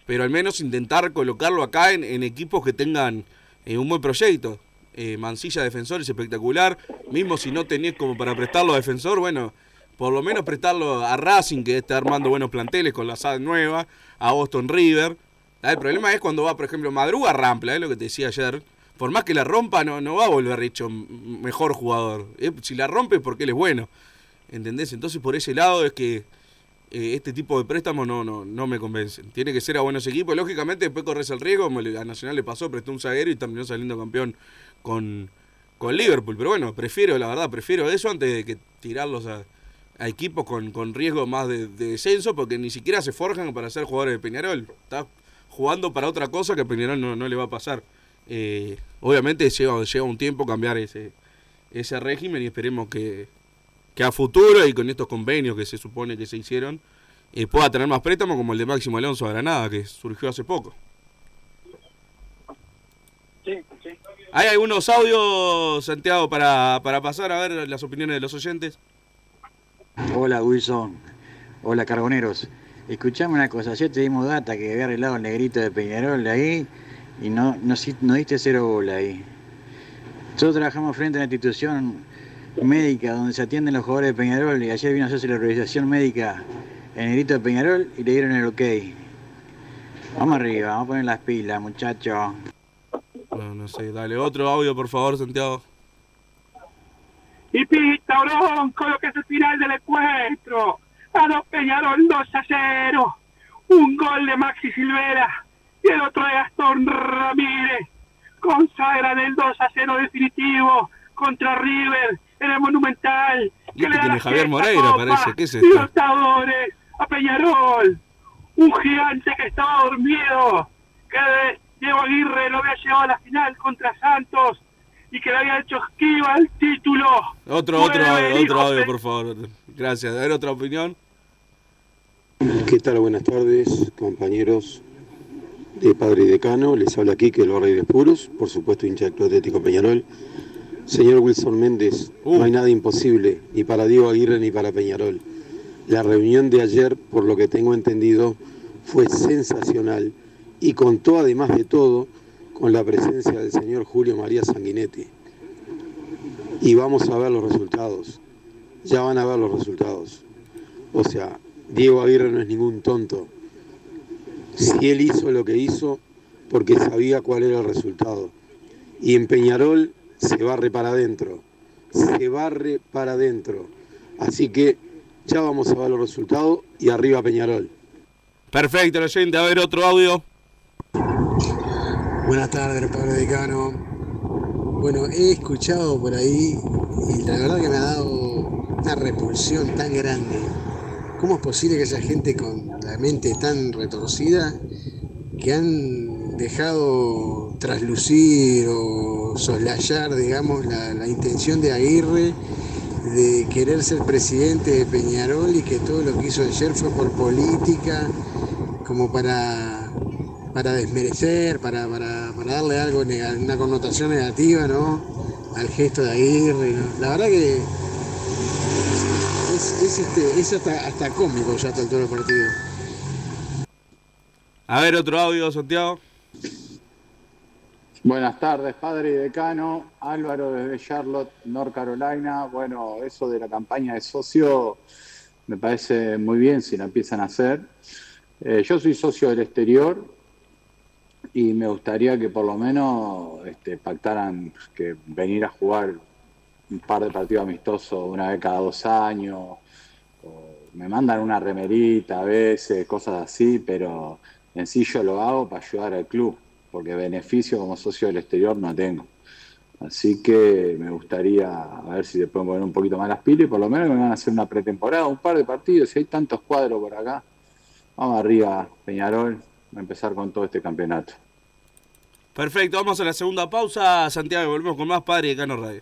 pero al menos intentar colocarlo acá en, en equipos que tengan eh, un buen proyecto. Eh, Mancilla defensor es espectacular, mismo si no tenés como para prestarlo a defensor, bueno, por lo menos prestarlo a Racing que está armando buenos planteles con la SAD nueva, a Boston River. Ah, El problema es cuando va, por ejemplo, Madruga Rampla, es lo que te decía ayer. Por más que la rompa, no, no va a volver hecho mejor jugador. Eh, Si la rompe porque él es bueno. ¿Entendés? Entonces por ese lado es que eh, este tipo de préstamos no, no, no me convencen. Tiene que ser a buenos equipos. Lógicamente después corres el riesgo, a Nacional le pasó, prestó un zaguero y terminó saliendo campeón con, con Liverpool. Pero bueno, prefiero, la verdad, prefiero eso antes de que tirarlos a, a equipos con, con riesgo más de, de descenso, porque ni siquiera se forjan para ser jugadores de Peñarol. Está jugando para otra cosa que a Peñarol no, no le va a pasar. Eh, obviamente lleva, lleva un tiempo cambiar ese, ese régimen y esperemos que, que a futuro y con estos convenios que se supone que se hicieron eh, pueda tener más préstamos como el de Máximo Alonso de Granada que surgió hace poco. Sí, sí. ¿Hay algunos audios, Santiago, para, para pasar a ver las opiniones de los oyentes? Hola Wilson, hola Carboneros. Escuchame una cosa, ayer te dimos data que había arreglado el negrito de Peñarol ahí y no, no, no diste cero bola ahí. Nosotros trabajamos frente a una institución médica donde se atienden los jugadores de Peñarol y ayer vino a hacerse la revisación médica el negrito de Peñarol y le dieron el ok. Vamos arriba, vamos a poner las pilas, muchachos. No, no sé, dale otro audio, por favor, Santiago. Y pita Bronco lo que es el final del encuentro. Ganó Peñarol 2 a 0. Un gol de Maxi Silvera y el otro de Gastón Ramírez. Consagran el 2 a 0 definitivo contra River en el Monumental. Le da tiene Javier Moreira, Copa parece. ¿Qué es esto? Libertadores a Peñarol. Un gigante que estaba dormido. Que Diego Aguirre lo había llevado a la final contra Santos y que le había hecho esquiva el título. Otro, otro audio, el otro audio, de- por favor. Gracias. A ver, otra opinión. ¿Qué tal? Buenas tardes, compañeros de Padre y Decano. Les habla aquí que los Reyes Puros, por supuesto hincha del Club Atlético Peñarol. Señor Wilson Méndez, no hay nada imposible, ni para Diego Aguirre ni para Peñarol. La reunión de ayer, por lo que tengo entendido, fue sensacional y contó además de todo con la presencia del señor Julio María Sanguinetti. Y vamos a ver los resultados. Ya van a ver los resultados. O sea, Diego Aguirre no es ningún tonto. Si él hizo lo que hizo, porque sabía cuál era el resultado. Y en Peñarol se barre para adentro. Se barre para adentro. Así que ya vamos a ver los resultados y arriba Peñarol. Perfecto, oyente. A ver, otro audio. Buenas tardes, Pablo Decano. Bueno, he escuchado por ahí y la verdad que me ha dado una repulsión tan grande. ¿Cómo es posible que esa gente con la mente tan retorcida que han dejado traslucir o soslayar, digamos, la intención de Aguirre de querer ser presidente de Peñarol y que todo lo que hizo ayer fue por política, como para, para desmerecer, para, para, para darle algo, una connotación negativa, ¿no? Al gesto de Aguirre, ¿no? La verdad que es, es, este, es hasta, hasta cómico ya hasta el todo el partido. A ver, otro audio, Santiago. Buenas tardes, padre y decano. Álvaro desde Charlotte, North Carolina. Bueno, eso de la campaña de socio me parece muy bien si la empiezan a hacer. Eh, yo soy socio del exterior y me gustaría que por lo menos este, pactaran que venir a jugar un par de partidos amistosos una vez cada dos años. o me mandan una remerita a veces, cosas así, pero en sí yo lo hago para ayudar al club, porque beneficio como socio del exterior no tengo. Así que me gustaría a ver si le pueden poner un poquito más las pilas y por lo menos me van a hacer una pretemporada, un par de partidos, si hay tantos cuadros por acá. Vamos arriba, Peñarol, empezar con todo este campeonato. Perfecto, vamos a la segunda pausa, Santiago, volvemos con más Padre de Cano Radio.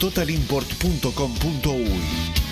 www.totalimport.com.uy.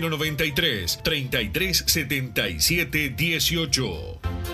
093 33 77 18.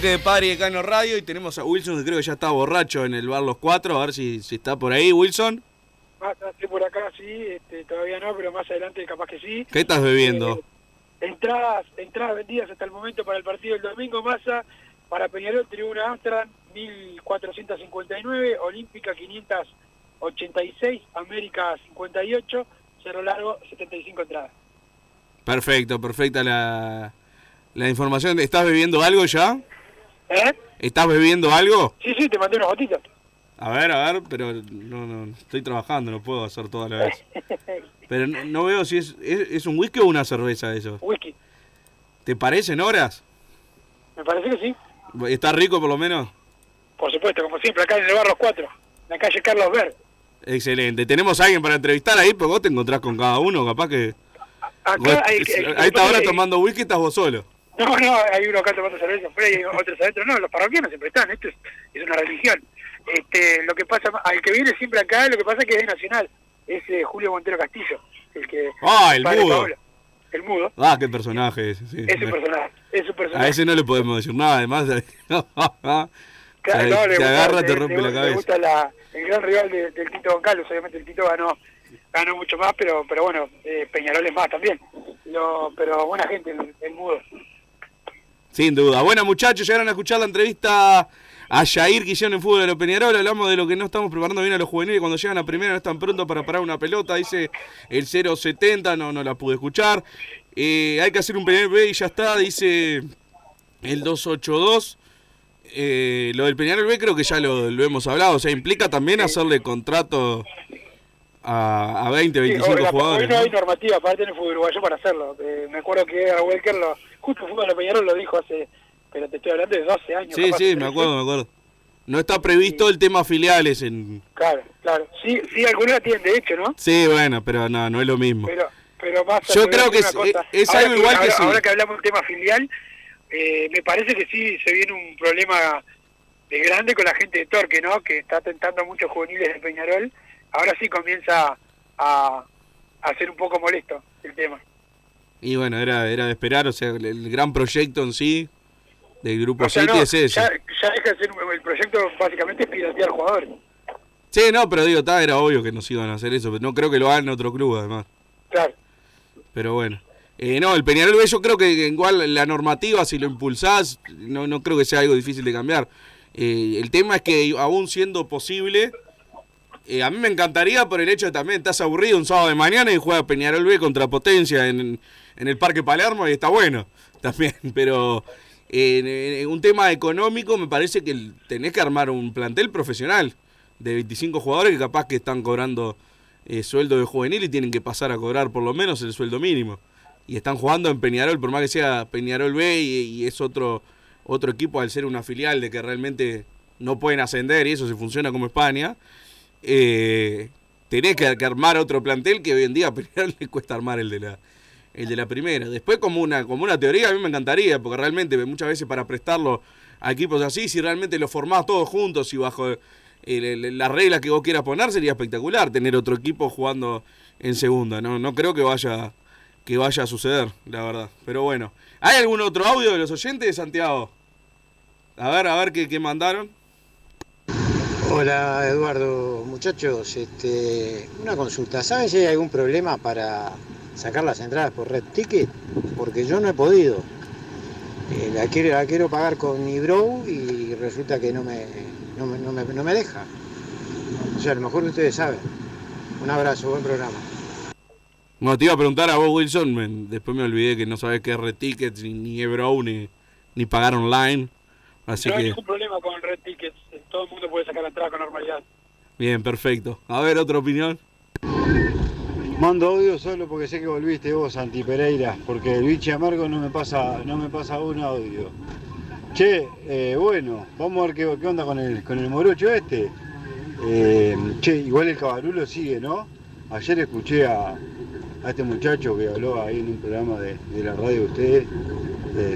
Bloque de Padre y Cano Radio y tenemos a Wilson que creo que ya está borracho en el bar Los Cuatro, a ver si, si está por ahí, Wilson. Estoy por acá, sí, este, todavía no, pero más adelante capaz que sí. ¿Qué estás bebiendo? Entradas, entradas vendidas hasta el momento para el partido del domingo, Massa, para Peñarol, Tribuna Amsterdam, 1459, Olímpica 586, América 58, Cerro Largo 75 entradas. Perfecto, perfecta la, la información. ¿Estás bebiendo algo ya? ¿Eh? ¿Estás bebiendo algo? Sí, sí, te mandé unos gotitas. A ver, a ver, pero no, no, estoy trabajando, no puedo hacer toda la vez. *laughs* Pero no, no veo si es, es, es un whisky o una cerveza eso. Whisky, ¿Te parecen horas? me parece que sí. ¿Está rico por lo menos? Por supuesto, como siempre, acá en el Barros 4, en la calle Carlos Ver. Excelente. ¿Tenemos a alguien para entrevistar ahí? Porque vos te encontrás con cada uno, capaz que... Acá vos- hay, a esta hora hay- tomando whisky estás vos solo. No, no, hay uno acá tomando cerveza afuera y otros adentro. No, los parroquianos siempre están, esto es, es una religión. Este, lo que pasa, al que viene siempre acá, lo que pasa es que es de Nacional, es eh, Julio Montero Castillo, el que... Ah, el mudo. El mudo, Ah, qué personaje ese, sí. es un personaje, es un personaje. A ese no le podemos decir nada, además. *laughs* Claro, no, te gusta- agarra, te rompe le- la cabeza. gusta la, el gran rival de- del Tito González, obviamente el Tito ganó ganó mucho más, pero pero bueno, eh, Peñarol es más también. Lo, pero buena gente, el, el mudo. Sin duda. Bueno, muchachos, llegaron a escuchar la entrevista a Jair que hicieron en fútbol de los Peñarol. Hablamos de lo que no estamos preparando bien a los juveniles cuando llegan a primera, no están prontos para parar una pelota. Dice el 070, no, no la pude escuchar. Eh, hay que hacer un Peñarol B y ya está, dice el 282. Eh, lo del Peñarol B creo que ya lo, lo hemos hablado. O sea, implica también hacerle contrato a, a 20, Sí, 25 hoy, jugadores. hoy no ¿no? hay normativa aparte en el fútbol uruguayo para hacerlo. Eh, me acuerdo que Edgar Welker, lo, justo fútbol de Peñarol lo dijo hace, pero te estoy hablando de 12 años. Sí, capaz, sí, 13. me acuerdo, me acuerdo. No está previsto el tema filiales en... Claro, claro. Sí, sí, algunos la tienen de hecho, ¿no? Sí, bueno, pero no, no es lo mismo. Pero, pero más Yo creo que es- es ahora algo igual que ahora, sí. ahora que hablamos del tema filial, eh, me parece que sí se viene un problema de grande con la gente de Torque, ¿no? Que está tentando a muchos juveniles de Peñarol. Ahora sí comienza a, a ser un poco molesto el tema. Y bueno, era, era de esperar, o sea, el, el gran proyecto en sí del Grupo O sea, 7 no, es ese. ya, ya deja de ser el proyecto básicamente es piratear jugadores. Sí, no, pero digo, ta, era obvio que nos iban a hacer eso, pero no creo que lo hagan en otro club además. Claro. Pero bueno. Eh, no, el Peñarol B yo creo que igual la normativa, si lo impulsás, no, no creo que sea algo difícil de cambiar. Eh, el tema es que aún siendo posible, eh, a mí me encantaría por el hecho de también estás aburrido un sábado de mañana y juega Peñarol B contra Potencia en, en el Parque Palermo y está bueno *laughs* también. Pero en- un tema económico me parece que tenés que armar un plantel profesional de 25 jugadores que capaz que están cobrando eh, sueldo de juvenil y tienen que pasar a cobrar por lo menos el sueldo mínimo. Y están jugando en Peñarol, por más que sea Peñarol B y, y es otro, otro equipo al ser una filial de que realmente no pueden ascender y eso se funciona como España. Eh, tenés que, que armar otro plantel que hoy en día a Peñarol *laughs* le cuesta armar el de la, el de la primera. Después como una, como una teoría a mí me encantaría, porque realmente muchas veces para prestarlo a equipos así, si realmente lo formás todos juntos y bajo las reglas que vos quieras poner, sería espectacular tener otro equipo jugando en segunda. No, no creo que vaya, que vaya a suceder, la verdad. Pero bueno, ¿hay algún otro audio de los oyentes, Santiago? A ver, a ver qué, qué mandaron. Hola Eduardo, muchachos, este, una consulta. ¿Saben si hay algún problema para sacar las entradas por Red Ticket? Porque yo no he podido. Eh, la, quiero, la quiero pagar con mi bro y resulta que no me, no, me, no me- no me deja. O sea, a lo mejor ustedes saben. Un abrazo, buen programa. No, te iba a preguntar a vos, Wilson. me- después me olvidé que no sabes qué es Red Tickets, ni, ni Ebro, ni, ni pagar online. Así no hay ningún problema con Red Tickets. Todo el mundo puede sacar la entrada con normalidad. bien, perfecto. A ver, otra opinión. Mando audio solo porque sé que volviste vos, Santi Pereira, porque el biche amargo no me pasa, no me pasa un audio. Che, eh, bueno, vamos a ver qué, qué onda con el, con el morocho este. Eh, che, igual el cabarulo sigue, ¿no? Ayer escuché a, a este muchacho que habló ahí en un programa de, la radio de ustedes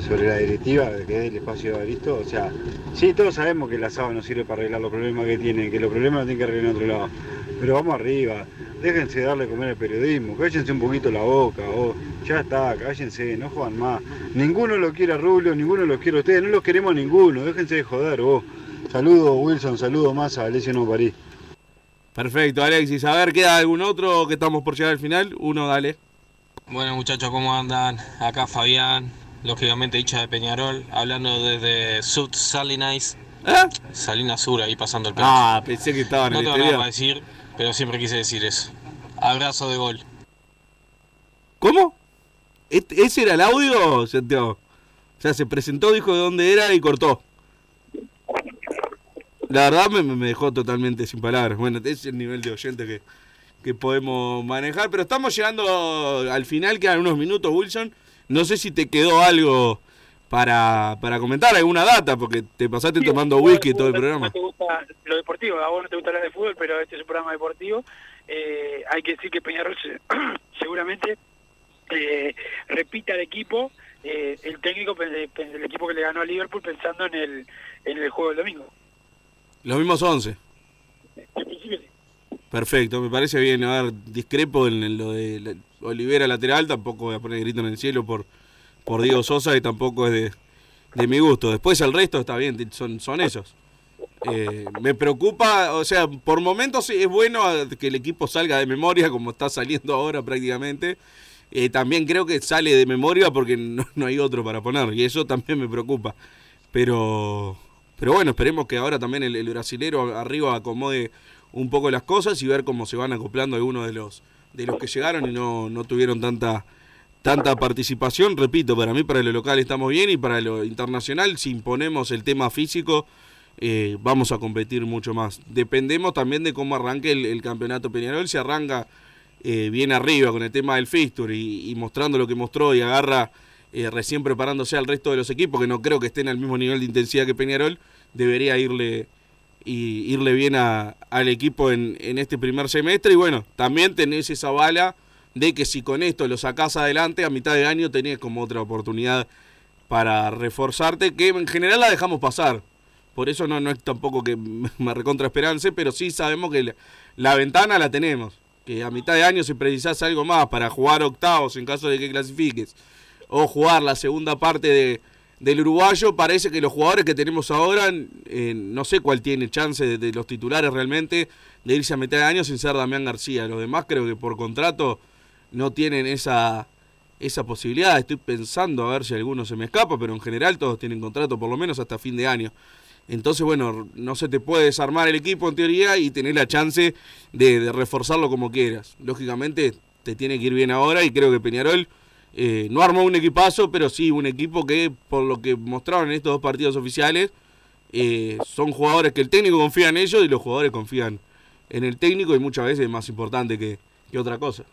sobre la directiva que es el espacio de Baristo. O sea, sí, todos sabemos que el asado no sirve para arreglar los problemas que tienen, que los problemas los tienen que arreglar en otro lado. Pero vamos arriba, déjense darle a comer al periodismo, cállense un poquito la boca, vos. ya está, cállense, no juegan más. Ninguno lo quiere a Rubio, ninguno lo quiere a ustedes, no los queremos ninguno, déjense de joder vos. Saludos Wilson, saludos más a Alessio No París. Perfecto, Alexis. A ver, ¿queda algún otro que estamos por llegar al final? Uno, dale. Bueno muchachos, ¿cómo andan? Acá Fabián, lógicamente hincha de Peñarol, hablando desde Sud Salinas. Salinas Sur, ahí pasando el pedazo. Ah, pensé que estaban No en el tengo nada para decir, pero siempre quise decir eso. Abrazo de gol. ¿Cómo? ¿Este- ¿Ese era el audio, Santiago? O sea, se presentó, dijo de dónde era y cortó. La verdad me, me dejó totalmente sin palabras. Bueno, ese es el nivel de oyente que, que podemos manejar. Pero estamos llegando al final, quedan unos minutos, Wilson. No sé si te quedó algo para, para comentar, alguna data, porque te pasaste Sí, tomando fútbol, whisky todo el programa. No te gusta lo deportivo, a vos no te gusta hablar de fútbol, pero este es un programa deportivo. Eh, hay que decir que Peñarol se- *clears throat* seguramente eh, repita el equipo, eh, el técnico pe- pe- el equipo que le ganó a Liverpool pensando en el, en el juego del domingo. Los mismos 11. En principio sí. Perfecto, me parece bien. A ver, discrepo en, lo de Olivera lateral, tampoco voy a poner grito en el cielo por, por Diego Sosa y tampoco es de, de mi gusto. Después el resto está bien, son, son esos. Eh, me preocupa, o sea, por momentos es bueno que el equipo salga de memoria como está saliendo ahora prácticamente. Eh, también creo que sale de memoria porque no, no hay otro para poner y eso también me preocupa. Pero, pero bueno, esperemos que ahora también el, el brasilero arriba acomode un poco las cosas y ver cómo se van acoplando algunos de los de los que llegaron y no, no tuvieron tanta tanta participación. Repito, para mí para lo local estamos bien y para lo internacional, si imponemos el tema físico, eh, vamos a competir mucho más. Dependemos también de cómo arranque el, campeonato Peñarol, si arranca eh, bien arriba con el tema del fixture y mostrando lo que mostró y agarra eh, recién preparándose al resto de los equipos, que no creo que estén al mismo nivel de intensidad que Peñarol, debería irle y irle bien a- al equipo en, en este primer semestre. Y bueno, también tenés esa bala de que si con esto lo sacás adelante, a mitad de año tenés como otra oportunidad para reforzarte, que en general la dejamos pasar. Por eso no, no es tampoco que *laughs* me recontra esperance, pero sí sabemos que la, la ventana la tenemos. Que a mitad de año si precisás algo más para jugar octavos en caso de que clasifiques, o jugar la segunda parte de, del uruguayo, parece que los jugadores que tenemos ahora, eh, no sé cuál tiene chance de, los titulares realmente, de irse a mitad de año sin ser Damián García. Los demás creo que por contrato no tienen esa, esa posibilidad. Estoy pensando a ver si alguno se me escapa, pero en general todos tienen contrato por lo menos hasta fin de año. Entonces, bueno, no se te puede desarmar el equipo en teoría y tener la chance de, de reforzarlo como quieras. Lógicamente te tiene que ir bien ahora y creo que Peñarol eh, no armó un equipazo, pero sí un equipo que, por lo que mostraron en estos dos partidos oficiales, eh, son jugadores que el técnico confía en ellos y los jugadores confían en el técnico y muchas veces es más importante que, que otra cosa.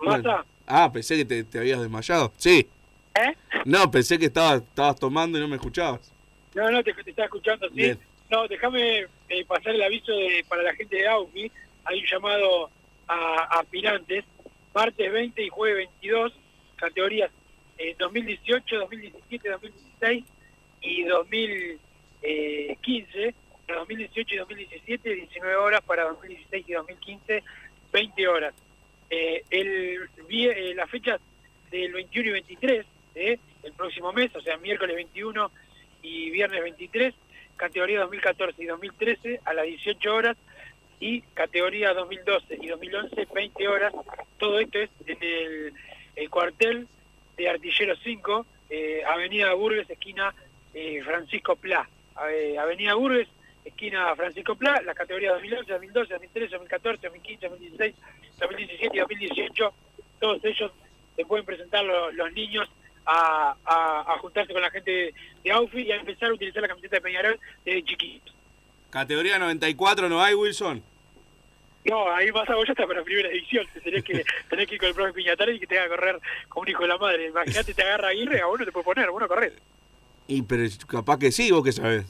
Mata, Ah, pensé que te, te habías desmayado. Sí. ¿Eh? No, pensé que estabas, estabas tomando y no me escuchabas. no, no, te, te estaba escuchando, sí. Bien. No, déjame eh, pasar el aviso de, para la gente de AUFI. Hay un llamado a, a aspirantes, martes 20 y jueves 22, categorías eh, 2018, 2017, 2016 y 2015. Para 2018 y 2017, 19 horas. Para 2016 y 2015, 20 horas. Eh, el, eh, la fecha del 21 y 23, eh, el próximo mes, o sea, miércoles 21 y viernes 23, categoría 2014 y 2013 a las 18 horas y categoría 2012 y 2011 20 horas. Todo esto es en el, el cuartel de Artillero 5, eh, Avenida Burgues, esquina eh, Francisco Pla. Eh, Avenida Burgues, esquina Francisco Pla, las categorías 2011, 2012, 2013, 2014, 2015, 2016, 2017 y 2018. Todos ellos se pueden presentar lo- los niños a, a- a juntarse con la gente de, de AUFI y a empezar a utilizar la camiseta de Peñarol desde chiquitos. Categoría 94 no hay, Wilson. No, ahí vas a vos ya está para primera edición. Tenés que, *laughs* tenés que ir con el profe Piñatari y que te haga correr como un hijo de la madre. Imagínate, te agarra Aguirre, a vos no te puede poner, vos no corres. Y pero capaz que sí, vos que sabés.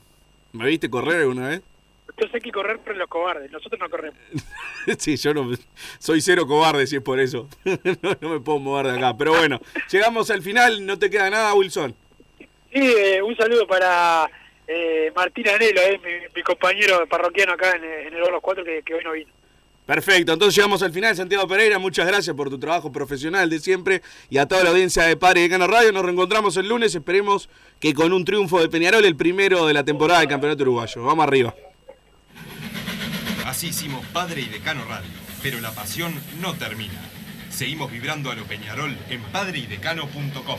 ¿Me viste correr alguna vez? Entonces hay que correr por los cobardes, nosotros no corremos. *laughs* sí, yo no soy cero cobarde si es por eso. *laughs* no, no me puedo mover de acá. Pero bueno, llegamos al final, no te queda nada, Wilson. Sí, eh, un saludo para eh, Martín Anelo, eh, mi, mi compañero parroquiano acá en, eh, en el Los 4 que, que hoy no vino. Perfecto, entonces llegamos al final, Santiago Pereira, muchas gracias por tu trabajo profesional de siempre y a toda la audiencia de Padre de Cano Radio, nos reencontramos el lunes, esperemos que con un triunfo de Peñarol, el primero de la temporada del Campeonato Uruguayo. Vamos arriba. Así hicimos Padre y Decano Radio, pero la pasión no termina. Seguimos vibrando a lo Peñarol en padreidecano.com.